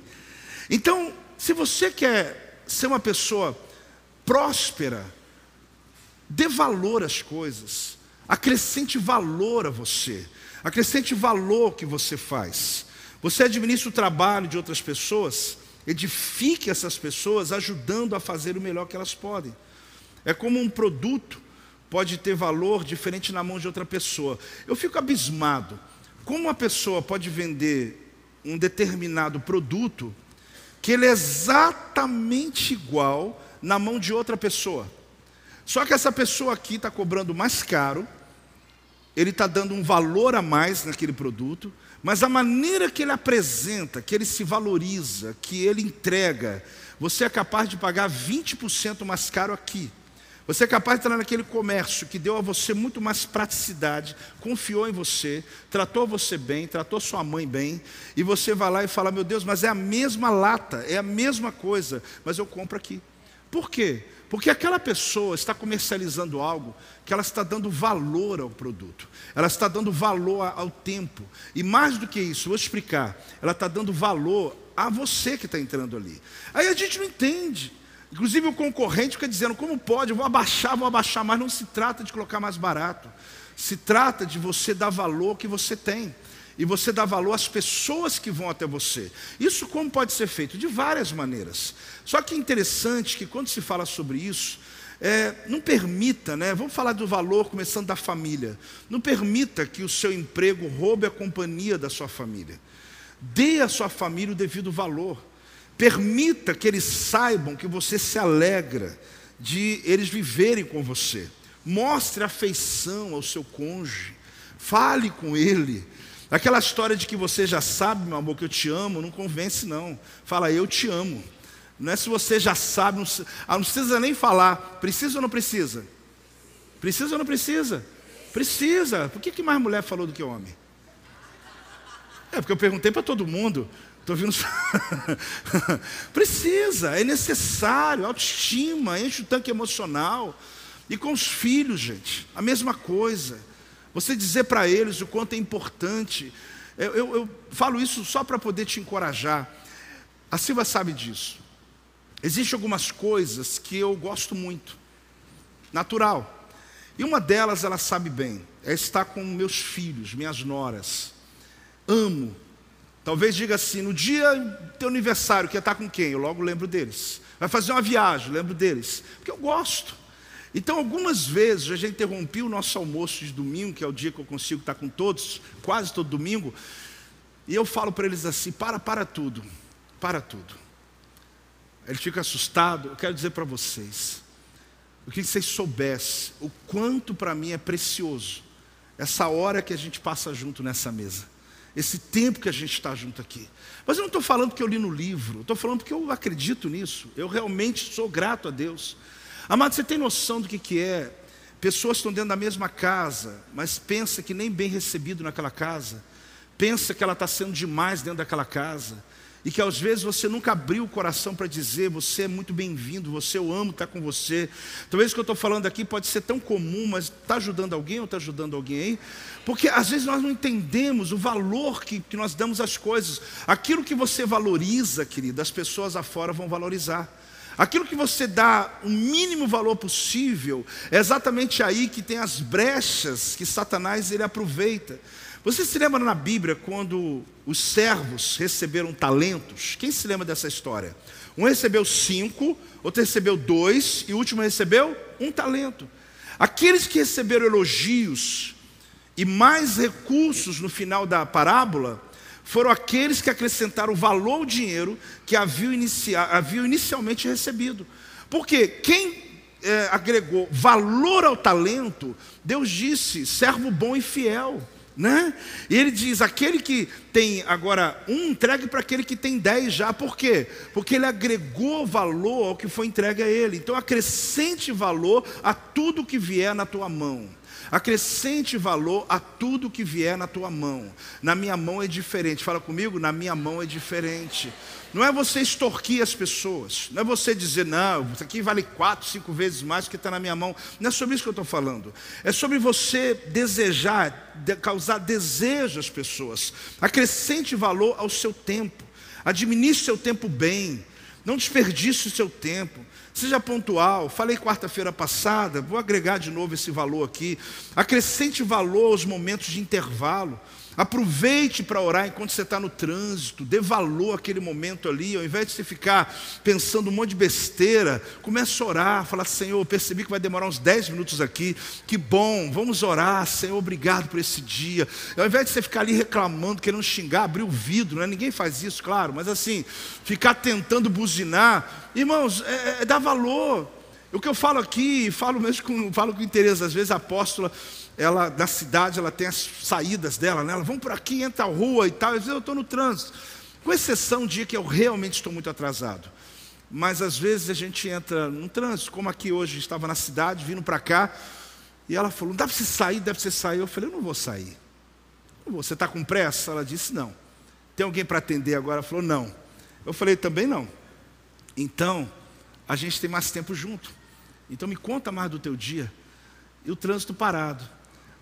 Então, se você quer ser uma pessoa próspera, dê valor às coisas, acrescente valor a você, acrescente valor que você faz. Você administra o trabalho de outras pessoas, edifique essas pessoas, ajudando a fazer o melhor que elas podem. É como um produto pode ter valor diferente na mão de outra pessoa. Eu fico abismado. Como uma pessoa pode vender um determinado produto que ele é exatamente igual na mão de outra pessoa. Só que essa pessoa aqui está cobrando mais caro, ele está dando um valor a mais naquele produto, mas a maneira que ele apresenta, que ele se valoriza, que ele entrega, você é capaz de pagar 20% mais caro aqui. Você é capaz de entrar naquele comércio que deu a você muito mais praticidade, confiou em você, tratou você bem, tratou sua mãe bem, e você vai lá e fala: Meu Deus, mas é a mesma lata, é a mesma coisa, mas eu compro aqui. Por quê? Porque aquela pessoa está comercializando algo que ela está dando valor ao produto, ela está dando valor ao tempo, e mais do que isso, vou explicar, ela está dando valor a você que está entrando ali. Aí a gente não entende. Inclusive o concorrente fica dizendo: como pode? Eu vou abaixar, vou abaixar, mas não se trata de colocar mais barato. Se trata de você dar valor que você tem. E você dar valor às pessoas que vão até você. Isso como pode ser feito? De várias maneiras. Só que é interessante que quando se fala sobre isso, é, não permita, né? Vamos falar do valor começando da família. Não permita que o seu emprego roube a companhia da sua família. Dê à sua família o devido valor. Permita que eles saibam que você se alegra de eles viverem com você. Mostre afeição ao seu cônjuge. Fale com ele. Aquela história de que você já sabe, meu amor, que eu te amo, não convence, não. Fala, eu te amo. Não é se você já sabe, não, ah, não precisa nem falar. Precisa ou não precisa? Precisa ou não precisa? Precisa. Por que, que mais mulher falou do que homem? É porque eu perguntei para todo mundo. Estou vindo. Precisa, é necessário, autoestima, enche o tanque emocional. E com os filhos, gente, a mesma coisa. Você dizer para eles o quanto é importante. Eu, eu, eu falo isso só para poder te encorajar. A Silva sabe disso. Existem algumas coisas que eu gosto muito, natural. E uma delas ela sabe bem. é estar com meus filhos, minhas noras. Amo. Talvez diga assim: no dia do teu aniversário, quer estar com quem? Eu logo lembro deles. Vai fazer uma viagem, lembro deles. Porque eu gosto. Então, algumas vezes, eu já interrompi o nosso almoço de domingo, que é o dia que eu consigo estar com todos, quase todo domingo, e eu falo para eles assim: para, para tudo, para tudo. Ele fica assustado. Eu quero dizer para vocês, queria que vocês soubessem o quanto para mim é precioso essa hora que a gente passa junto nessa mesa, esse tempo que a gente está junto aqui. Mas eu não estou falando porque eu li no livro, estou falando porque eu acredito nisso, eu realmente sou grato a Deus. Amado, você tem noção do que, que é? Pessoas estão dentro da mesma casa, mas pensa que nem bem recebido naquela casa, pensa que ela está sendo demais dentro daquela casa e que às vezes você nunca abriu o coração para dizer: Você é muito bem-vindo, você eu amo estar com você. Talvez o que eu estou falando aqui pode ser tão comum, mas está ajudando alguém ou está ajudando alguém? Porque às vezes nós não entendemos o valor que, que nós damos às coisas. Aquilo que você valoriza, querido, as pessoas afora vão valorizar. Aquilo que você dá o mínimo valor possível, é exatamente aí que tem as brechas que Satanás ele aproveita. Você se lembra na Bíblia quando os servos receberam talentos? Quem se lembra dessa história? Um recebeu cinco, outro recebeu dois e o último recebeu um talento. Aqueles que receberam elogios e mais recursos no final da parábola foram aqueles que acrescentaram valor ao dinheiro que haviam, inicia, haviam inicialmente recebido. Porque quem é, agregou valor ao talento, Deus disse: servo bom e fiel. Né? E ele diz: aquele que tem agora um, entregue para aquele que tem dez já. Por quê? Porque ele agregou valor ao que foi entregue a ele. Então acrescente valor a tudo que vier na tua mão. Acrescente valor a tudo que vier na tua mão. Na minha mão é diferente. Fala comigo, na minha mão é diferente. Não é você extorquir as pessoas. Não é você dizer, não, isso aqui vale quatro, cinco vezes mais que está na minha mão. Não é sobre isso que eu estou falando. É sobre você desejar, de, causar desejo às pessoas. Acrescente valor ao seu tempo. Administre seu tempo bem. Não desperdice o seu tempo. Seja pontual. Falei quarta-feira passada, vou agregar de novo esse valor aqui. Acrescente valor aos momentos de intervalo. Aproveite para orar enquanto você está no trânsito, dê valor àquele momento ali, ao invés de você ficar pensando um monte de besteira, comece a orar, falar, Senhor, percebi que vai demorar uns 10 minutos aqui, que bom, vamos orar, Senhor, obrigado por esse dia. Ao invés de você ficar ali reclamando, querendo xingar, abrir o vidro, né? ninguém faz isso, claro, mas assim, ficar tentando buzinar, irmãos, é, é, é dar valor. O que eu falo aqui, falo mesmo com, falo com interesse, às vezes a apóstola, ela na cidade ela tem as saídas dela, né? Ela vão por aqui, entra a rua e tal. Às vezes eu estou no trânsito, com exceção de dia que eu realmente estou muito atrasado. Mas às vezes a gente entra no trânsito, como aqui hoje, estava na cidade, vindo para cá, e ela falou: dá para você sair, deve você sair. Eu falei: eu não vou sair. Você está com pressa? Ela disse: não. Tem alguém para atender agora? Ela falou: não. Eu falei: também não. Então, a gente tem mais tempo junto. Então me conta mais do teu dia. E o trânsito parado.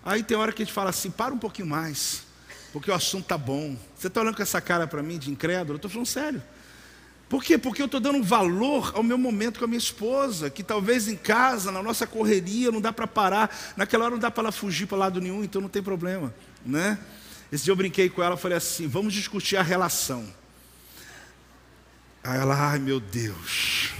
Aí tem hora que a gente fala assim: para um pouquinho mais, porque o assunto está bom. Você está olhando com essa cara para mim de incrédulo? Eu estou falando sério. Por quê? Porque eu estou dando valor ao meu momento com a minha esposa, que talvez em casa, na nossa correria, não dá para parar. Naquela hora não dá para ela fugir para lado nenhum, então não tem problema. Né? Esse dia eu brinquei com ela, falei assim: vamos discutir a relação. Aí ela, ai meu Deus,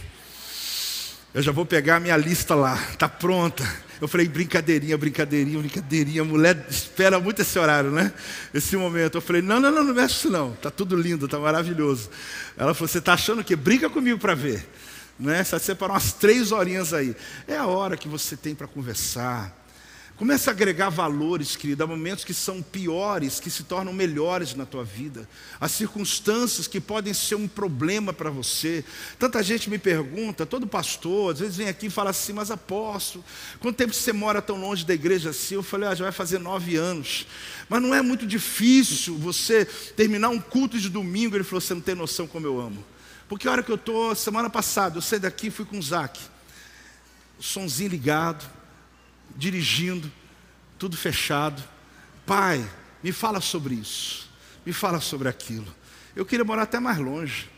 eu já vou pegar a minha lista lá, está pronta. Eu falei, brincadeirinha, brincadeirinha, brincadeirinha. Mulher espera muito esse horário, né? Esse momento. Eu falei, não, não, não, não mexe isso não. Está tudo lindo, está maravilhoso. Ela falou, você está achando que brinca comigo para ver. Né? Você vai separar umas três horinhas aí. É a hora que você tem para conversar Começa a agregar valores, querido, a momentos que são piores, que se tornam melhores na tua vida. As circunstâncias que podem ser um problema para você. Tanta gente me pergunta, todo pastor, às vezes vem aqui e fala assim, mas apóstolo, quanto tempo você mora tão longe da igreja assim? Eu falei, ah, já vai fazer nove anos. Mas não é muito difícil você terminar um culto de domingo. Ele falou, você não tem noção como eu amo. Porque a hora que eu estou, semana passada, eu saí daqui e fui com o Zac. O somzinho ligado dirigindo, tudo fechado. Pai, me fala sobre isso, me fala sobre aquilo. Eu queria morar até mais longe,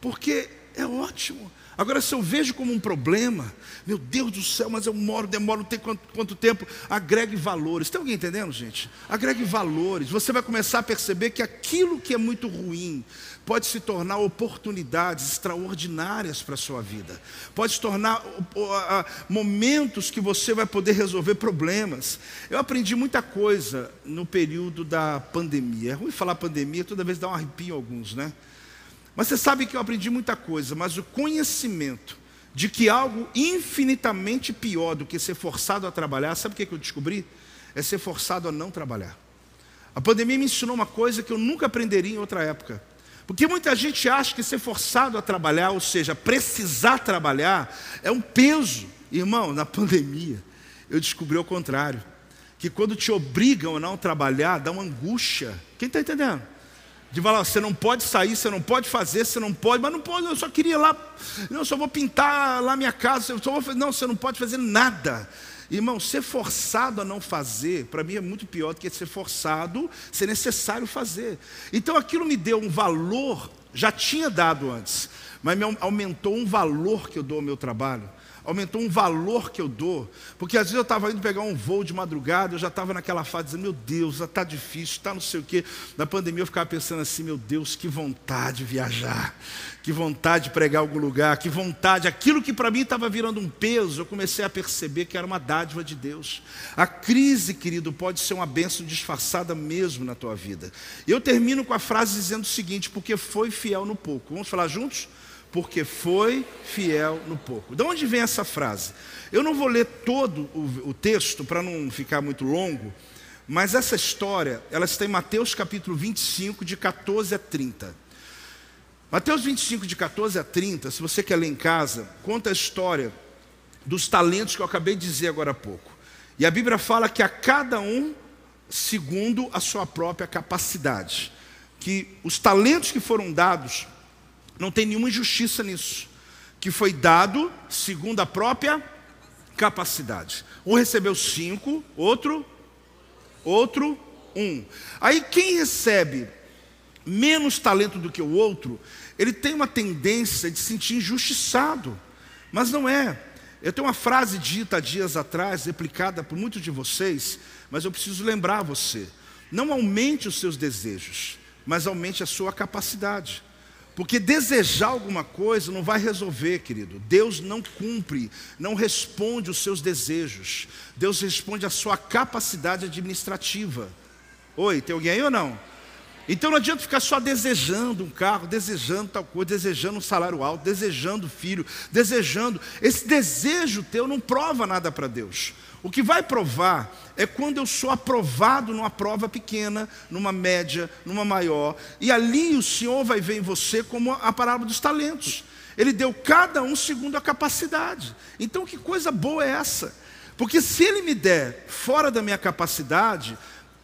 porque é ótimo. Agora, se eu vejo como um problema, meu Deus do céu, mas eu moro, demoro não tem quanto, quanto tempo, agregue valores. Tem alguém entendendo, gente? Agregue valores. Você vai começar a perceber que aquilo que é muito ruim pode se tornar oportunidades extraordinárias para a sua vida. Pode se tornar momentos que você vai poder resolver problemas. Eu aprendi muita coisa no período da pandemia. É ruim falar pandemia, toda vez dá um arrepio alguns, né? Mas você sabe que eu aprendi muita coisa, mas o conhecimento de que algo infinitamente pior do que ser forçado a trabalhar, sabe o que eu descobri? É ser forçado a não trabalhar. A pandemia me ensinou uma coisa que eu nunca aprenderia em outra época. Porque muita gente acha que ser forçado a trabalhar, ou seja, precisar trabalhar, é um peso. Irmão, na pandemia, eu descobri o contrário. Que quando te obrigam a não trabalhar, dá uma angústia. Quem está entendendo? De falar, você não pode sair, você não pode fazer, você não pode, mas não pode, eu só queria ir lá, não, eu só vou pintar lá minha casa, eu só vou fazer, não, você não pode fazer nada. Irmão, ser forçado a não fazer, para mim é muito pior do que ser forçado, ser necessário fazer. Então aquilo me deu um valor, já tinha dado antes, mas me aumentou um valor que eu dou ao meu trabalho aumentou um valor que eu dou, porque às vezes eu estava indo pegar um voo de madrugada, eu já estava naquela fase dizendo, meu Deus, está difícil, está não sei o quê. Na pandemia eu ficava pensando assim, meu Deus, que vontade de viajar, que vontade de pregar algum lugar, que vontade, aquilo que para mim estava virando um peso, eu comecei a perceber que era uma dádiva de Deus. A crise, querido, pode ser uma bênção disfarçada mesmo na tua vida. Eu termino com a frase dizendo o seguinte, porque foi fiel no pouco. Vamos falar juntos? Porque foi fiel no pouco. De onde vem essa frase? Eu não vou ler todo o, o texto para não ficar muito longo, mas essa história, ela está em Mateus capítulo 25, de 14 a 30. Mateus 25, de 14 a 30, se você quer ler em casa, conta a história dos talentos que eu acabei de dizer agora há pouco. E a Bíblia fala que a cada um segundo a sua própria capacidade. Que os talentos que foram dados não tem nenhuma injustiça nisso. Que foi dado segundo a própria capacidade. Um recebeu cinco, outro, outro, um. Aí quem recebe menos talento do que o outro, ele tem uma tendência de se sentir injustiçado. Mas não é. Eu tenho uma frase dita há dias atrás, replicada por muitos de vocês, mas eu preciso lembrar você. Não aumente os seus desejos, mas aumente a sua capacidade. Porque desejar alguma coisa não vai resolver, querido. Deus não cumpre, não responde os seus desejos. Deus responde a sua capacidade administrativa. Oi, tem alguém aí ou não? Então não adianta ficar só desejando um carro, desejando tal coisa, desejando um salário alto, desejando filho, desejando. Esse desejo teu não prova nada para Deus. O que vai provar é quando eu sou aprovado numa prova pequena, numa média, numa maior, e ali o Senhor vai ver em você como a parábola dos talentos. Ele deu cada um segundo a capacidade. Então, que coisa boa é essa? Porque se ele me der fora da minha capacidade,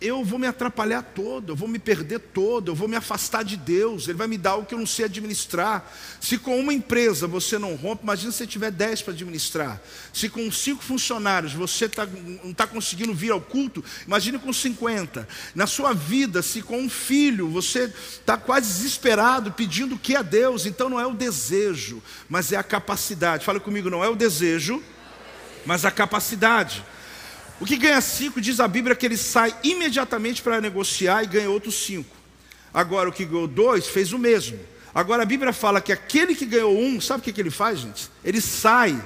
eu vou me atrapalhar todo, eu vou me perder todo, eu vou me afastar de Deus, Ele vai me dar algo que eu não sei administrar. Se com uma empresa você não rompe, imagina se você tiver dez para administrar. Se com cinco funcionários você tá, não está conseguindo vir ao culto, imagine com 50. Na sua vida, se com um filho você está quase desesperado pedindo o que a Deus, então não é o desejo, mas é a capacidade. Fala comigo, não é o desejo, mas a capacidade. O que ganha cinco, diz a Bíblia que ele sai imediatamente para negociar e ganha outros cinco. Agora, o que ganhou dois fez o mesmo. Agora, a Bíblia fala que aquele que ganhou um, sabe o que, que ele faz, gente? Ele sai.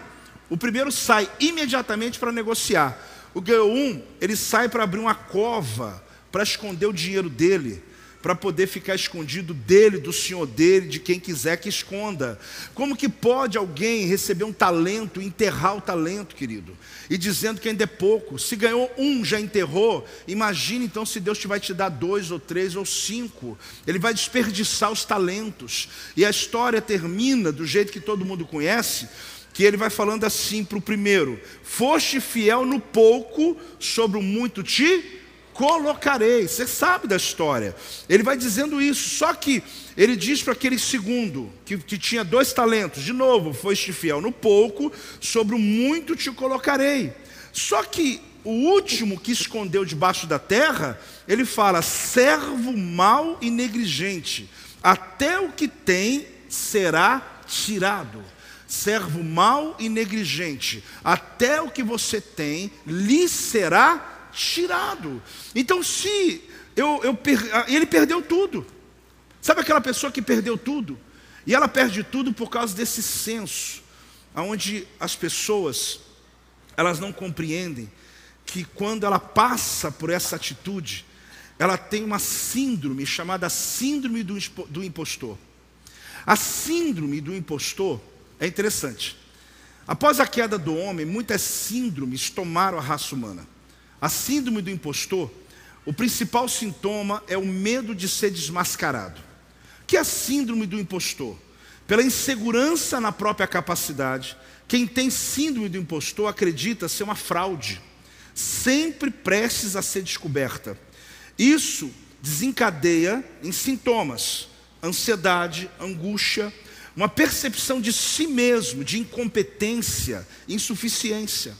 O primeiro sai imediatamente para negociar. O ganhou um, ele sai para abrir uma cova, para esconder o dinheiro dele para poder ficar escondido dele, do senhor dele, de quem quiser que esconda. Como que pode alguém receber um talento, enterrar o talento, querido? E dizendo que ainda é pouco. Se ganhou um, já enterrou. Imagine então se Deus te vai te dar dois ou três ou cinco. Ele vai desperdiçar os talentos. E a história termina do jeito que todo mundo conhece que ele vai falando assim para o primeiro: Foste fiel no pouco, sobre o muito te colocarei. Você sabe da história. Ele vai dizendo isso. Só que ele diz para aquele segundo, que, que tinha dois talentos: de novo, foste fiel no pouco, sobre o muito te colocarei. Só que o último que escondeu debaixo da terra, ele fala: servo mau e negligente, até o que tem será tirado. servo mau e negligente, até o que você tem lhe será tirado. Então, se eu, eu per... ele perdeu tudo, sabe aquela pessoa que perdeu tudo? E ela perde tudo por causa desse senso, onde as pessoas elas não compreendem que quando ela passa por essa atitude, ela tem uma síndrome chamada síndrome do, do impostor. A síndrome do impostor é interessante. Após a queda do homem, muitas síndromes tomaram a raça humana. A síndrome do impostor, o principal sintoma é o medo de ser desmascarado. O que é a síndrome do impostor? Pela insegurança na própria capacidade, quem tem síndrome do impostor acredita ser uma fraude, sempre prestes a ser descoberta. Isso desencadeia em sintomas: ansiedade, angústia, uma percepção de si mesmo, de incompetência, insuficiência.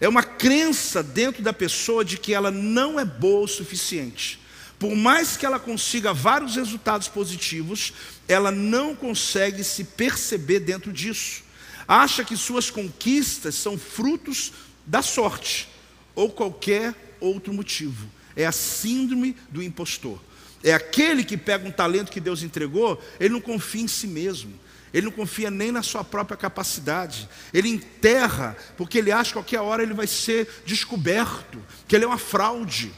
É uma crença dentro da pessoa de que ela não é boa o suficiente. Por mais que ela consiga vários resultados positivos, ela não consegue se perceber dentro disso. Acha que suas conquistas são frutos da sorte ou qualquer outro motivo. É a síndrome do impostor. É aquele que pega um talento que Deus entregou, ele não confia em si mesmo. Ele não confia nem na sua própria capacidade. Ele enterra, porque ele acha que qualquer hora ele vai ser descoberto, que ele é uma fraude.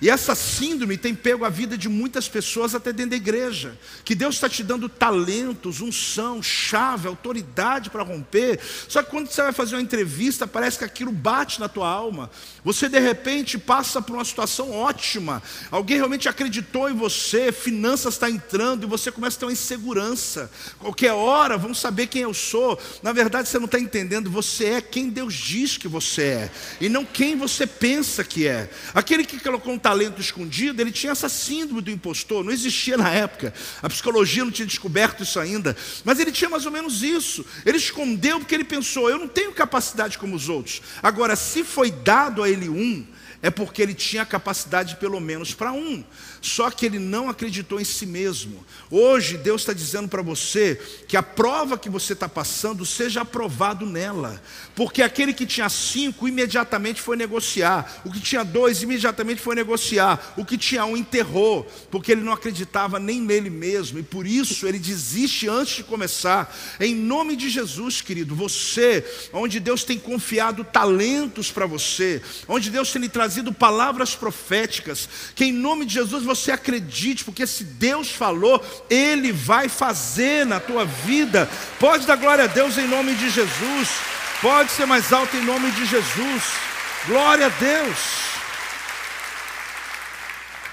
E essa síndrome tem pego a vida de muitas pessoas até dentro da igreja. Que Deus está te dando talentos, unção, chave, autoridade para romper. Só que quando você vai fazer uma entrevista, parece que aquilo bate na tua alma. Você de repente passa por uma situação ótima. Alguém realmente acreditou em você, finanças está entrando e você começa a ter uma insegurança. Qualquer hora vão saber quem eu sou. Na verdade, você não está entendendo. Você é quem Deus diz que você é. E não quem você pensa que é. Aquele que colocou um talento escondido, ele tinha essa síndrome do impostor, não existia na época, a psicologia não tinha descoberto isso ainda, mas ele tinha mais ou menos isso. Ele escondeu porque ele pensou: eu não tenho capacidade como os outros. Agora, se foi dado a ele um, é porque ele tinha capacidade pelo menos para um. Só que ele não acreditou em si mesmo. Hoje Deus está dizendo para você que a prova que você está passando seja aprovado nela. Porque aquele que tinha cinco imediatamente foi negociar. O que tinha dois imediatamente foi negociar. O que tinha um enterrou, porque ele não acreditava nem nele mesmo. E por isso ele desiste antes de começar. Em nome de Jesus, querido, você, onde Deus tem confiado talentos para você, onde Deus tem lhe trazido palavras proféticas, que em nome de Jesus você acredite, porque se Deus falou, Ele vai fazer na tua vida. Pode dar glória a Deus em nome de Jesus. Pode ser mais alto em nome de Jesus. Glória a Deus.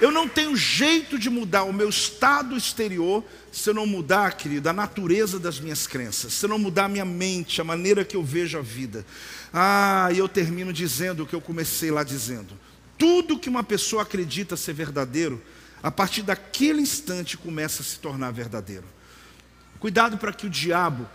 Eu não tenho jeito de mudar o meu estado exterior se eu não mudar, querido, a natureza das minhas crenças, se eu não mudar a minha mente, a maneira que eu vejo a vida. Ah, e eu termino dizendo o que eu comecei lá dizendo. Tudo que uma pessoa acredita ser verdadeiro, a partir daquele instante começa a se tornar verdadeiro. Cuidado para que o diabo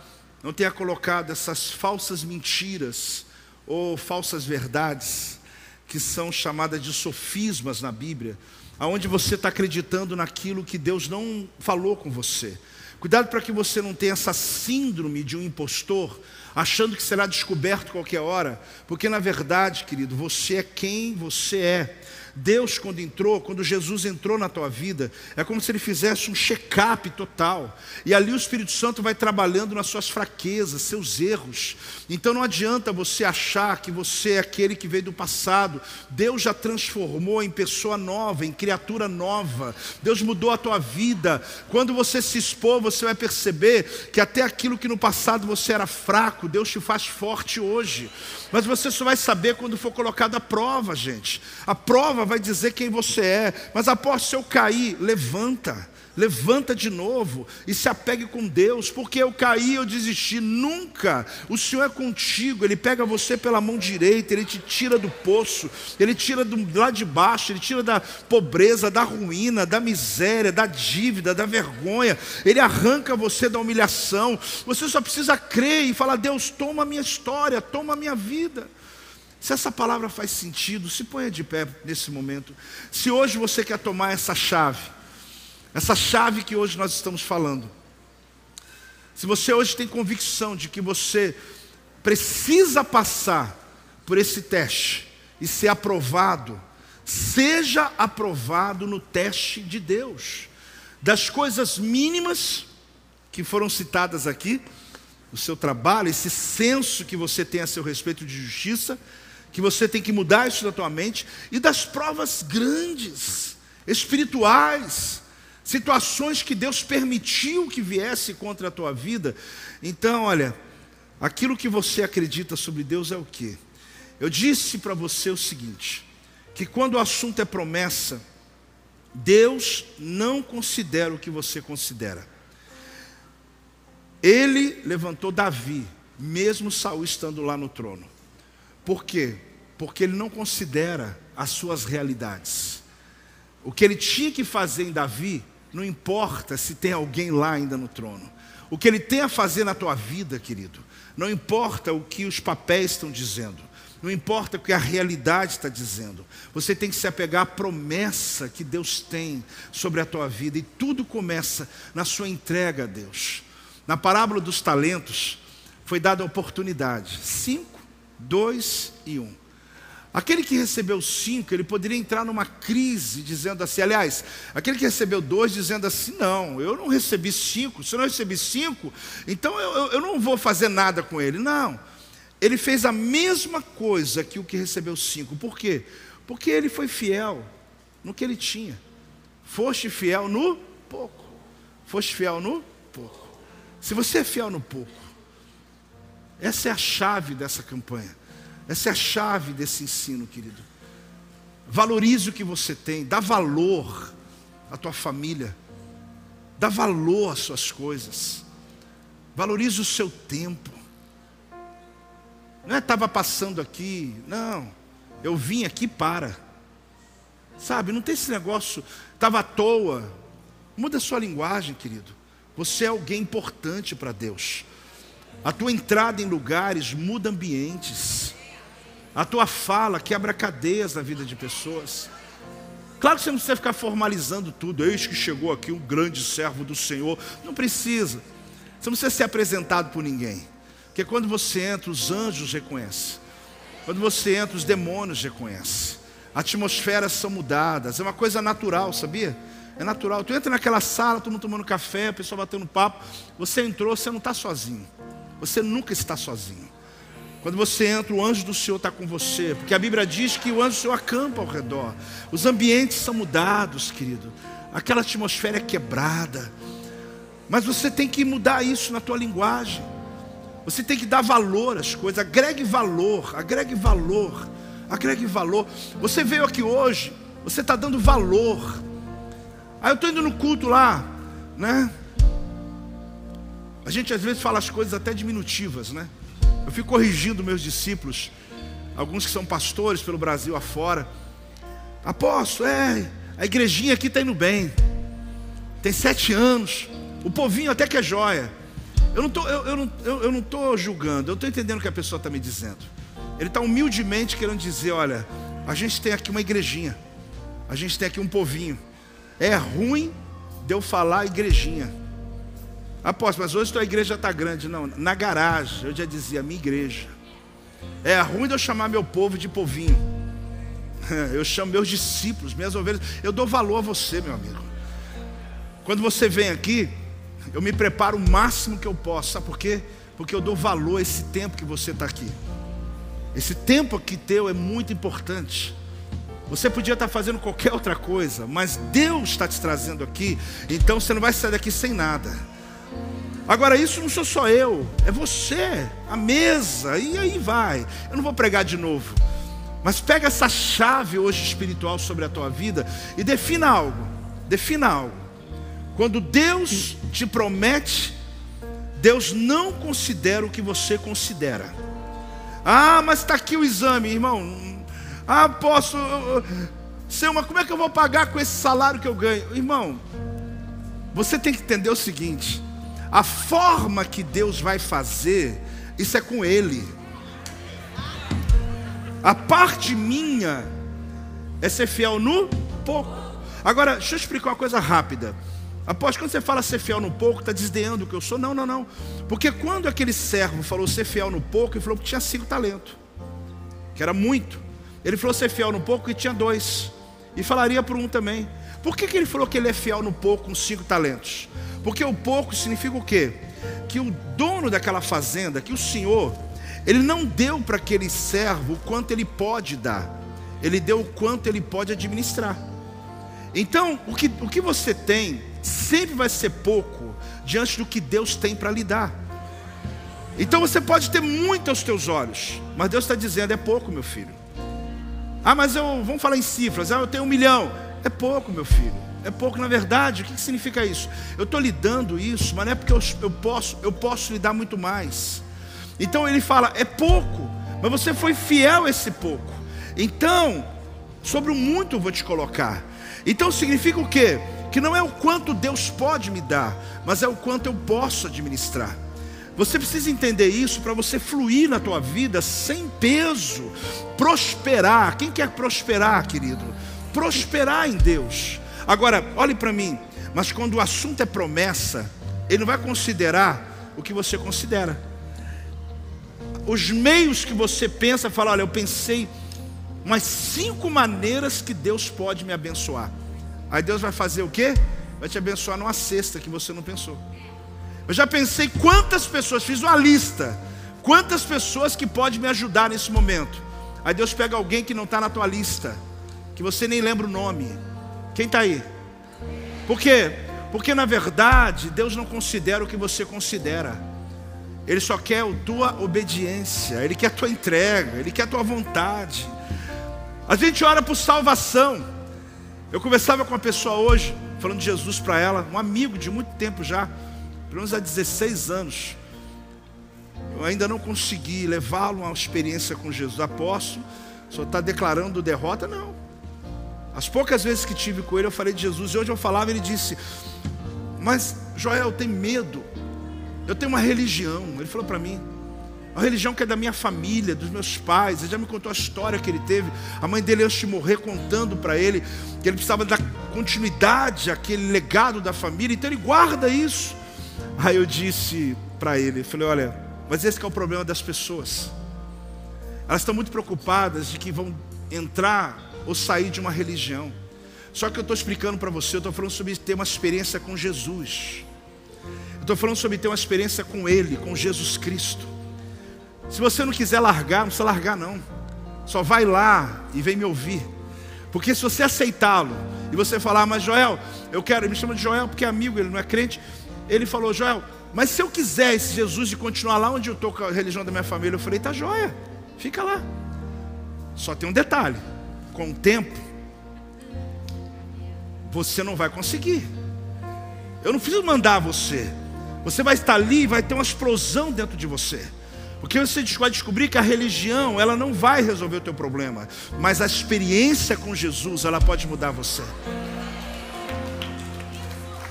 não tenha colocado essas falsas mentiras ou falsas verdades, que são chamadas de sofismas na Bíblia, aonde você está acreditando naquilo que Deus não falou com você. Cuidado para que você não tenha essa síndrome de um impostor, achando que será descoberto qualquer hora, porque na verdade, querido, você é quem você é. Deus, quando entrou, quando Jesus entrou na tua vida, é como se ele fizesse um check-up total. E ali o Espírito Santo vai trabalhando nas suas fraquezas, seus erros. Então não adianta você achar que você é aquele que veio do passado. Deus já transformou em pessoa nova, em criatura nova. Deus mudou a tua vida. Quando você se expor, você vai perceber que até aquilo que no passado você era fraco, Deus te faz forte hoje. Mas você só vai saber quando for colocado a prova, gente. A prova vai dizer quem você é. Mas após se eu cair, levanta. Levanta de novo e se apegue com Deus, porque eu caí, eu desisti, nunca. O Senhor é contigo, Ele pega você pela mão direita, Ele te tira do poço, Ele tira do lado de baixo, Ele tira da pobreza, da ruína, da miséria, da dívida, da vergonha, Ele arranca você da humilhação. Você só precisa crer e falar: Deus, toma a minha história, toma a minha vida. Se essa palavra faz sentido, se ponha de pé nesse momento. Se hoje você quer tomar essa chave, essa chave que hoje nós estamos falando. Se você hoje tem convicção de que você precisa passar por esse teste e ser aprovado, seja aprovado no teste de Deus. Das coisas mínimas que foram citadas aqui, o seu trabalho, esse senso que você tem a seu respeito de justiça, que você tem que mudar isso da tua mente, e das provas grandes, espirituais, situações que Deus permitiu que viesse contra a tua vida. Então, olha, aquilo que você acredita sobre Deus é o que? Eu disse para você o seguinte: que quando o assunto é promessa, Deus não considera o que você considera. Ele levantou Davi, mesmo Saul estando lá no trono. Por quê? Porque ele não considera as suas realidades. O que ele tinha que fazer em Davi, não importa se tem alguém lá ainda no trono. O que ele tem a fazer na tua vida, querido, não importa o que os papéis estão dizendo. Não importa o que a realidade está dizendo, você tem que se apegar à promessa que Deus tem sobre a tua vida, e tudo começa na sua entrega a Deus. Na parábola dos talentos, foi dada a oportunidade: cinco, dois e um. Aquele que recebeu cinco, ele poderia entrar numa crise, dizendo assim, aliás, aquele que recebeu dois, dizendo assim, não, eu não recebi cinco, se eu não recebi cinco, então eu, eu, não vou fazer nada com ele. Não ele fez a mesma coisa que o que recebeu cinco. Por quê? Porque ele foi fiel no que ele tinha. Foste fiel no pouco. Foste fiel no pouco. Se você é fiel no pouco, essa é a chave dessa campanha. Essa é a chave desse ensino, querido. Valorize o que você tem, dá valor à tua família, dá valor às suas coisas, valorize o seu tempo. Não é estava passando aqui, não. Eu vim aqui para. Sabe, não tem esse negócio, estava à toa. Muda a sua linguagem, querido. Você é alguém importante para Deus. A tua entrada em lugares muda ambientes. A tua fala quebra cadeias na vida de pessoas. Claro que você não precisa ficar formalizando tudo. Eis que chegou aqui um grande servo do Senhor. Não precisa. Você não precisa ser apresentado por ninguém. Porque quando você entra, os anjos reconhecem. Quando você entra, os demônios reconhecem. Atmosferas são mudadas. É uma coisa natural, sabia? É natural. Tu entra naquela sala, todo mundo tomando café, a pessoa batendo papo. Você entrou, você não está sozinho. Você nunca está sozinho. Quando você entra, o anjo do Senhor está com você. Porque a Bíblia diz que o anjo do Senhor acampa ao redor. Os ambientes são mudados, querido. Aquela atmosfera é quebrada. Mas você tem que mudar isso na tua linguagem. Você tem que dar valor às coisas, agregue valor, agregue valor, agregue valor. Você veio aqui hoje, você está dando valor. Aí eu estou indo no culto lá, né? A gente às vezes fala as coisas até diminutivas, né? Eu fico corrigindo meus discípulos, alguns que são pastores pelo Brasil afora. Apóstolo, é, a igrejinha aqui está indo bem. Tem sete anos. O povinho até que é joia. Eu não estou eu, eu não, eu, eu não tô julgando, eu estou entendendo o que a pessoa está me dizendo. Ele está humildemente querendo dizer: olha, a gente tem aqui uma igrejinha, a gente tem aqui um povinho. É ruim de eu falar igrejinha. Apóstolo, mas hoje tua igreja está grande. Não, na garagem eu já dizia minha igreja. É ruim de eu chamar meu povo de povinho. Eu chamo meus discípulos, minhas ovelhas. Eu dou valor a você, meu amigo. Quando você vem aqui, eu me preparo o máximo que eu posso. Sabe por quê? Porque eu dou valor a esse tempo que você está aqui. Esse tempo aqui teu é muito importante. Você podia estar fazendo qualquer outra coisa, mas Deus está te trazendo aqui, então você não vai sair daqui sem nada. Agora, isso não sou só eu, é você, a mesa, e aí vai. Eu não vou pregar de novo, mas pega essa chave hoje espiritual sobre a tua vida e defina algo. Defina algo. Quando Deus te promete, Deus não considera o que você considera. Ah, mas está aqui o exame, irmão. Ah, posso. Senhor, como é que eu vou pagar com esse salário que eu ganho? Irmão, você tem que entender o seguinte: a forma que Deus vai fazer, isso é com Ele. A parte minha é ser fiel no pouco. Agora, deixa eu explicar uma coisa rápida. Após quando você fala ser fiel no pouco, está desdenhando o que eu sou? Não, não, não. Porque quando aquele servo falou ser fiel no pouco, ele falou que tinha cinco talentos, que era muito. Ele falou ser fiel no pouco e tinha dois. E falaria por um também. Por que, que ele falou que ele é fiel no pouco com cinco talentos? Porque o pouco significa o quê? Que o dono daquela fazenda, que o senhor, ele não deu para aquele servo o quanto ele pode dar, ele deu o quanto ele pode administrar. Então, o que, o que você tem sempre vai ser pouco diante do que Deus tem para lhe dar. Então você pode ter muito aos teus olhos, mas Deus está dizendo: é pouco, meu filho. Ah, mas eu, vamos falar em cifras, ah, eu tenho um milhão. É pouco, meu filho. É pouco, na verdade, o que, que significa isso? Eu estou lhe dando isso, mas não é porque eu, eu, posso, eu posso lhe dar muito mais. Então ele fala, é pouco, mas você foi fiel a esse pouco. Então, sobre o muito eu vou te colocar. Então significa o quê? Que não é o quanto Deus pode me dar, mas é o quanto eu posso administrar. Você precisa entender isso para você fluir na tua vida sem peso, prosperar. Quem quer prosperar, querido? Prosperar em Deus. Agora, olhe para mim, mas quando o assunto é promessa, ele não vai considerar o que você considera. Os meios que você pensa, fala, olha, eu pensei umas cinco maneiras que Deus pode me abençoar. Aí Deus vai fazer o quê? Vai te abençoar numa cesta que você não pensou. Eu já pensei quantas pessoas, fiz uma lista, quantas pessoas que pode me ajudar nesse momento. Aí Deus pega alguém que não está na tua lista, que você nem lembra o nome. Quem está aí? Por quê? Porque na verdade Deus não considera o que você considera. Ele só quer a tua obediência, Ele quer a tua entrega, Ele quer a tua vontade. A gente ora por salvação. Eu conversava com uma pessoa hoje, falando de Jesus para ela, um amigo de muito tempo já, pelo menos há 16 anos. Eu ainda não consegui levá-lo a uma experiência com Jesus. Apóstolo, só está declarando derrota? Não. As poucas vezes que tive com ele, eu falei de Jesus, e hoje eu falava, ele disse: Mas Joel, eu tenho medo, eu tenho uma religião. Ele falou para mim, a religião que é da minha família, dos meus pais. Ele já me contou a história que ele teve. A mãe dele, antes de morrer, contando para ele que ele precisava dar continuidade àquele legado da família. Então ele guarda isso. Aí eu disse para ele, falei, olha, mas esse é o problema das pessoas. Elas estão muito preocupadas de que vão entrar ou sair de uma religião. Só que eu estou explicando para você, eu estou falando sobre ter uma experiência com Jesus. Eu estou falando sobre ter uma experiência com Ele, com Jesus Cristo. Se você não quiser largar, não precisa largar não. Só vai lá e vem me ouvir. Porque se você aceitá-lo e você falar, mas Joel, eu quero, ele me chama de Joel porque é amigo, ele não é crente. Ele falou, Joel, mas se eu quiser esse Jesus e continuar lá onde eu estou com a religião da minha família, eu falei, tá joia, fica lá. Só tem um detalhe: com o tempo, você não vai conseguir. Eu não preciso mandar você. Você vai estar ali e vai ter uma explosão dentro de você. Porque você vai descobrir que a religião, ela não vai resolver o teu problema, mas a experiência com Jesus, ela pode mudar você.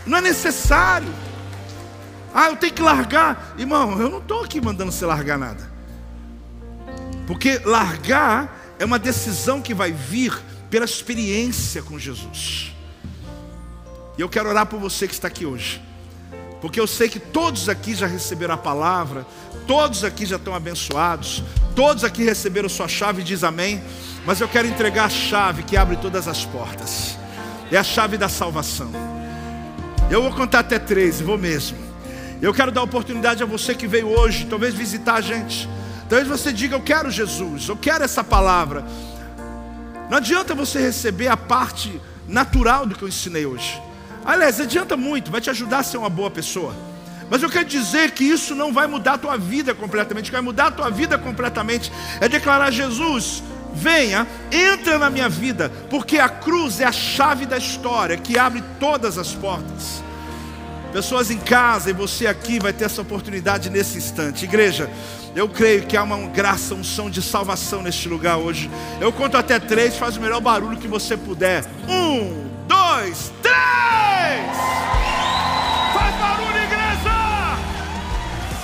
Não é necessário. Ah, eu tenho que largar. Irmão, eu não estou aqui mandando você largar nada. Porque largar é uma decisão que vai vir pela experiência com Jesus. E eu quero orar por você que está aqui hoje. Porque eu sei que todos aqui já receberam a palavra, todos aqui já estão abençoados, todos aqui receberam sua chave diz amém. Mas eu quero entregar a chave que abre todas as portas. É a chave da salvação. Eu vou contar até três, vou mesmo. Eu quero dar oportunidade a você que veio hoje, talvez visitar a gente. Talvez você diga: Eu quero Jesus, eu quero essa palavra. Não adianta você receber a parte natural do que eu ensinei hoje. Aliás, adianta muito, vai te ajudar a ser uma boa pessoa. Mas eu quero dizer que isso não vai mudar a tua vida completamente. O que vai mudar a tua vida completamente é declarar: Jesus, venha, entra na minha vida, porque a cruz é a chave da história que abre todas as portas. Pessoas em casa e você aqui vai ter essa oportunidade nesse instante. Igreja, eu creio que há uma graça, um som de salvação neste lugar hoje. Eu conto até três, faz o melhor barulho que você puder. Um, dois, três! Faz barulho, igreja!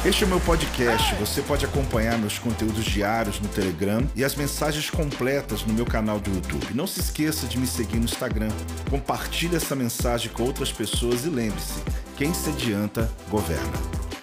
Este é o meu podcast. Você pode acompanhar meus conteúdos diários no Telegram e as mensagens completas no meu canal do YouTube. Não se esqueça de me seguir no Instagram. Compartilhe essa mensagem com outras pessoas e lembre-se: quem se adianta, governa.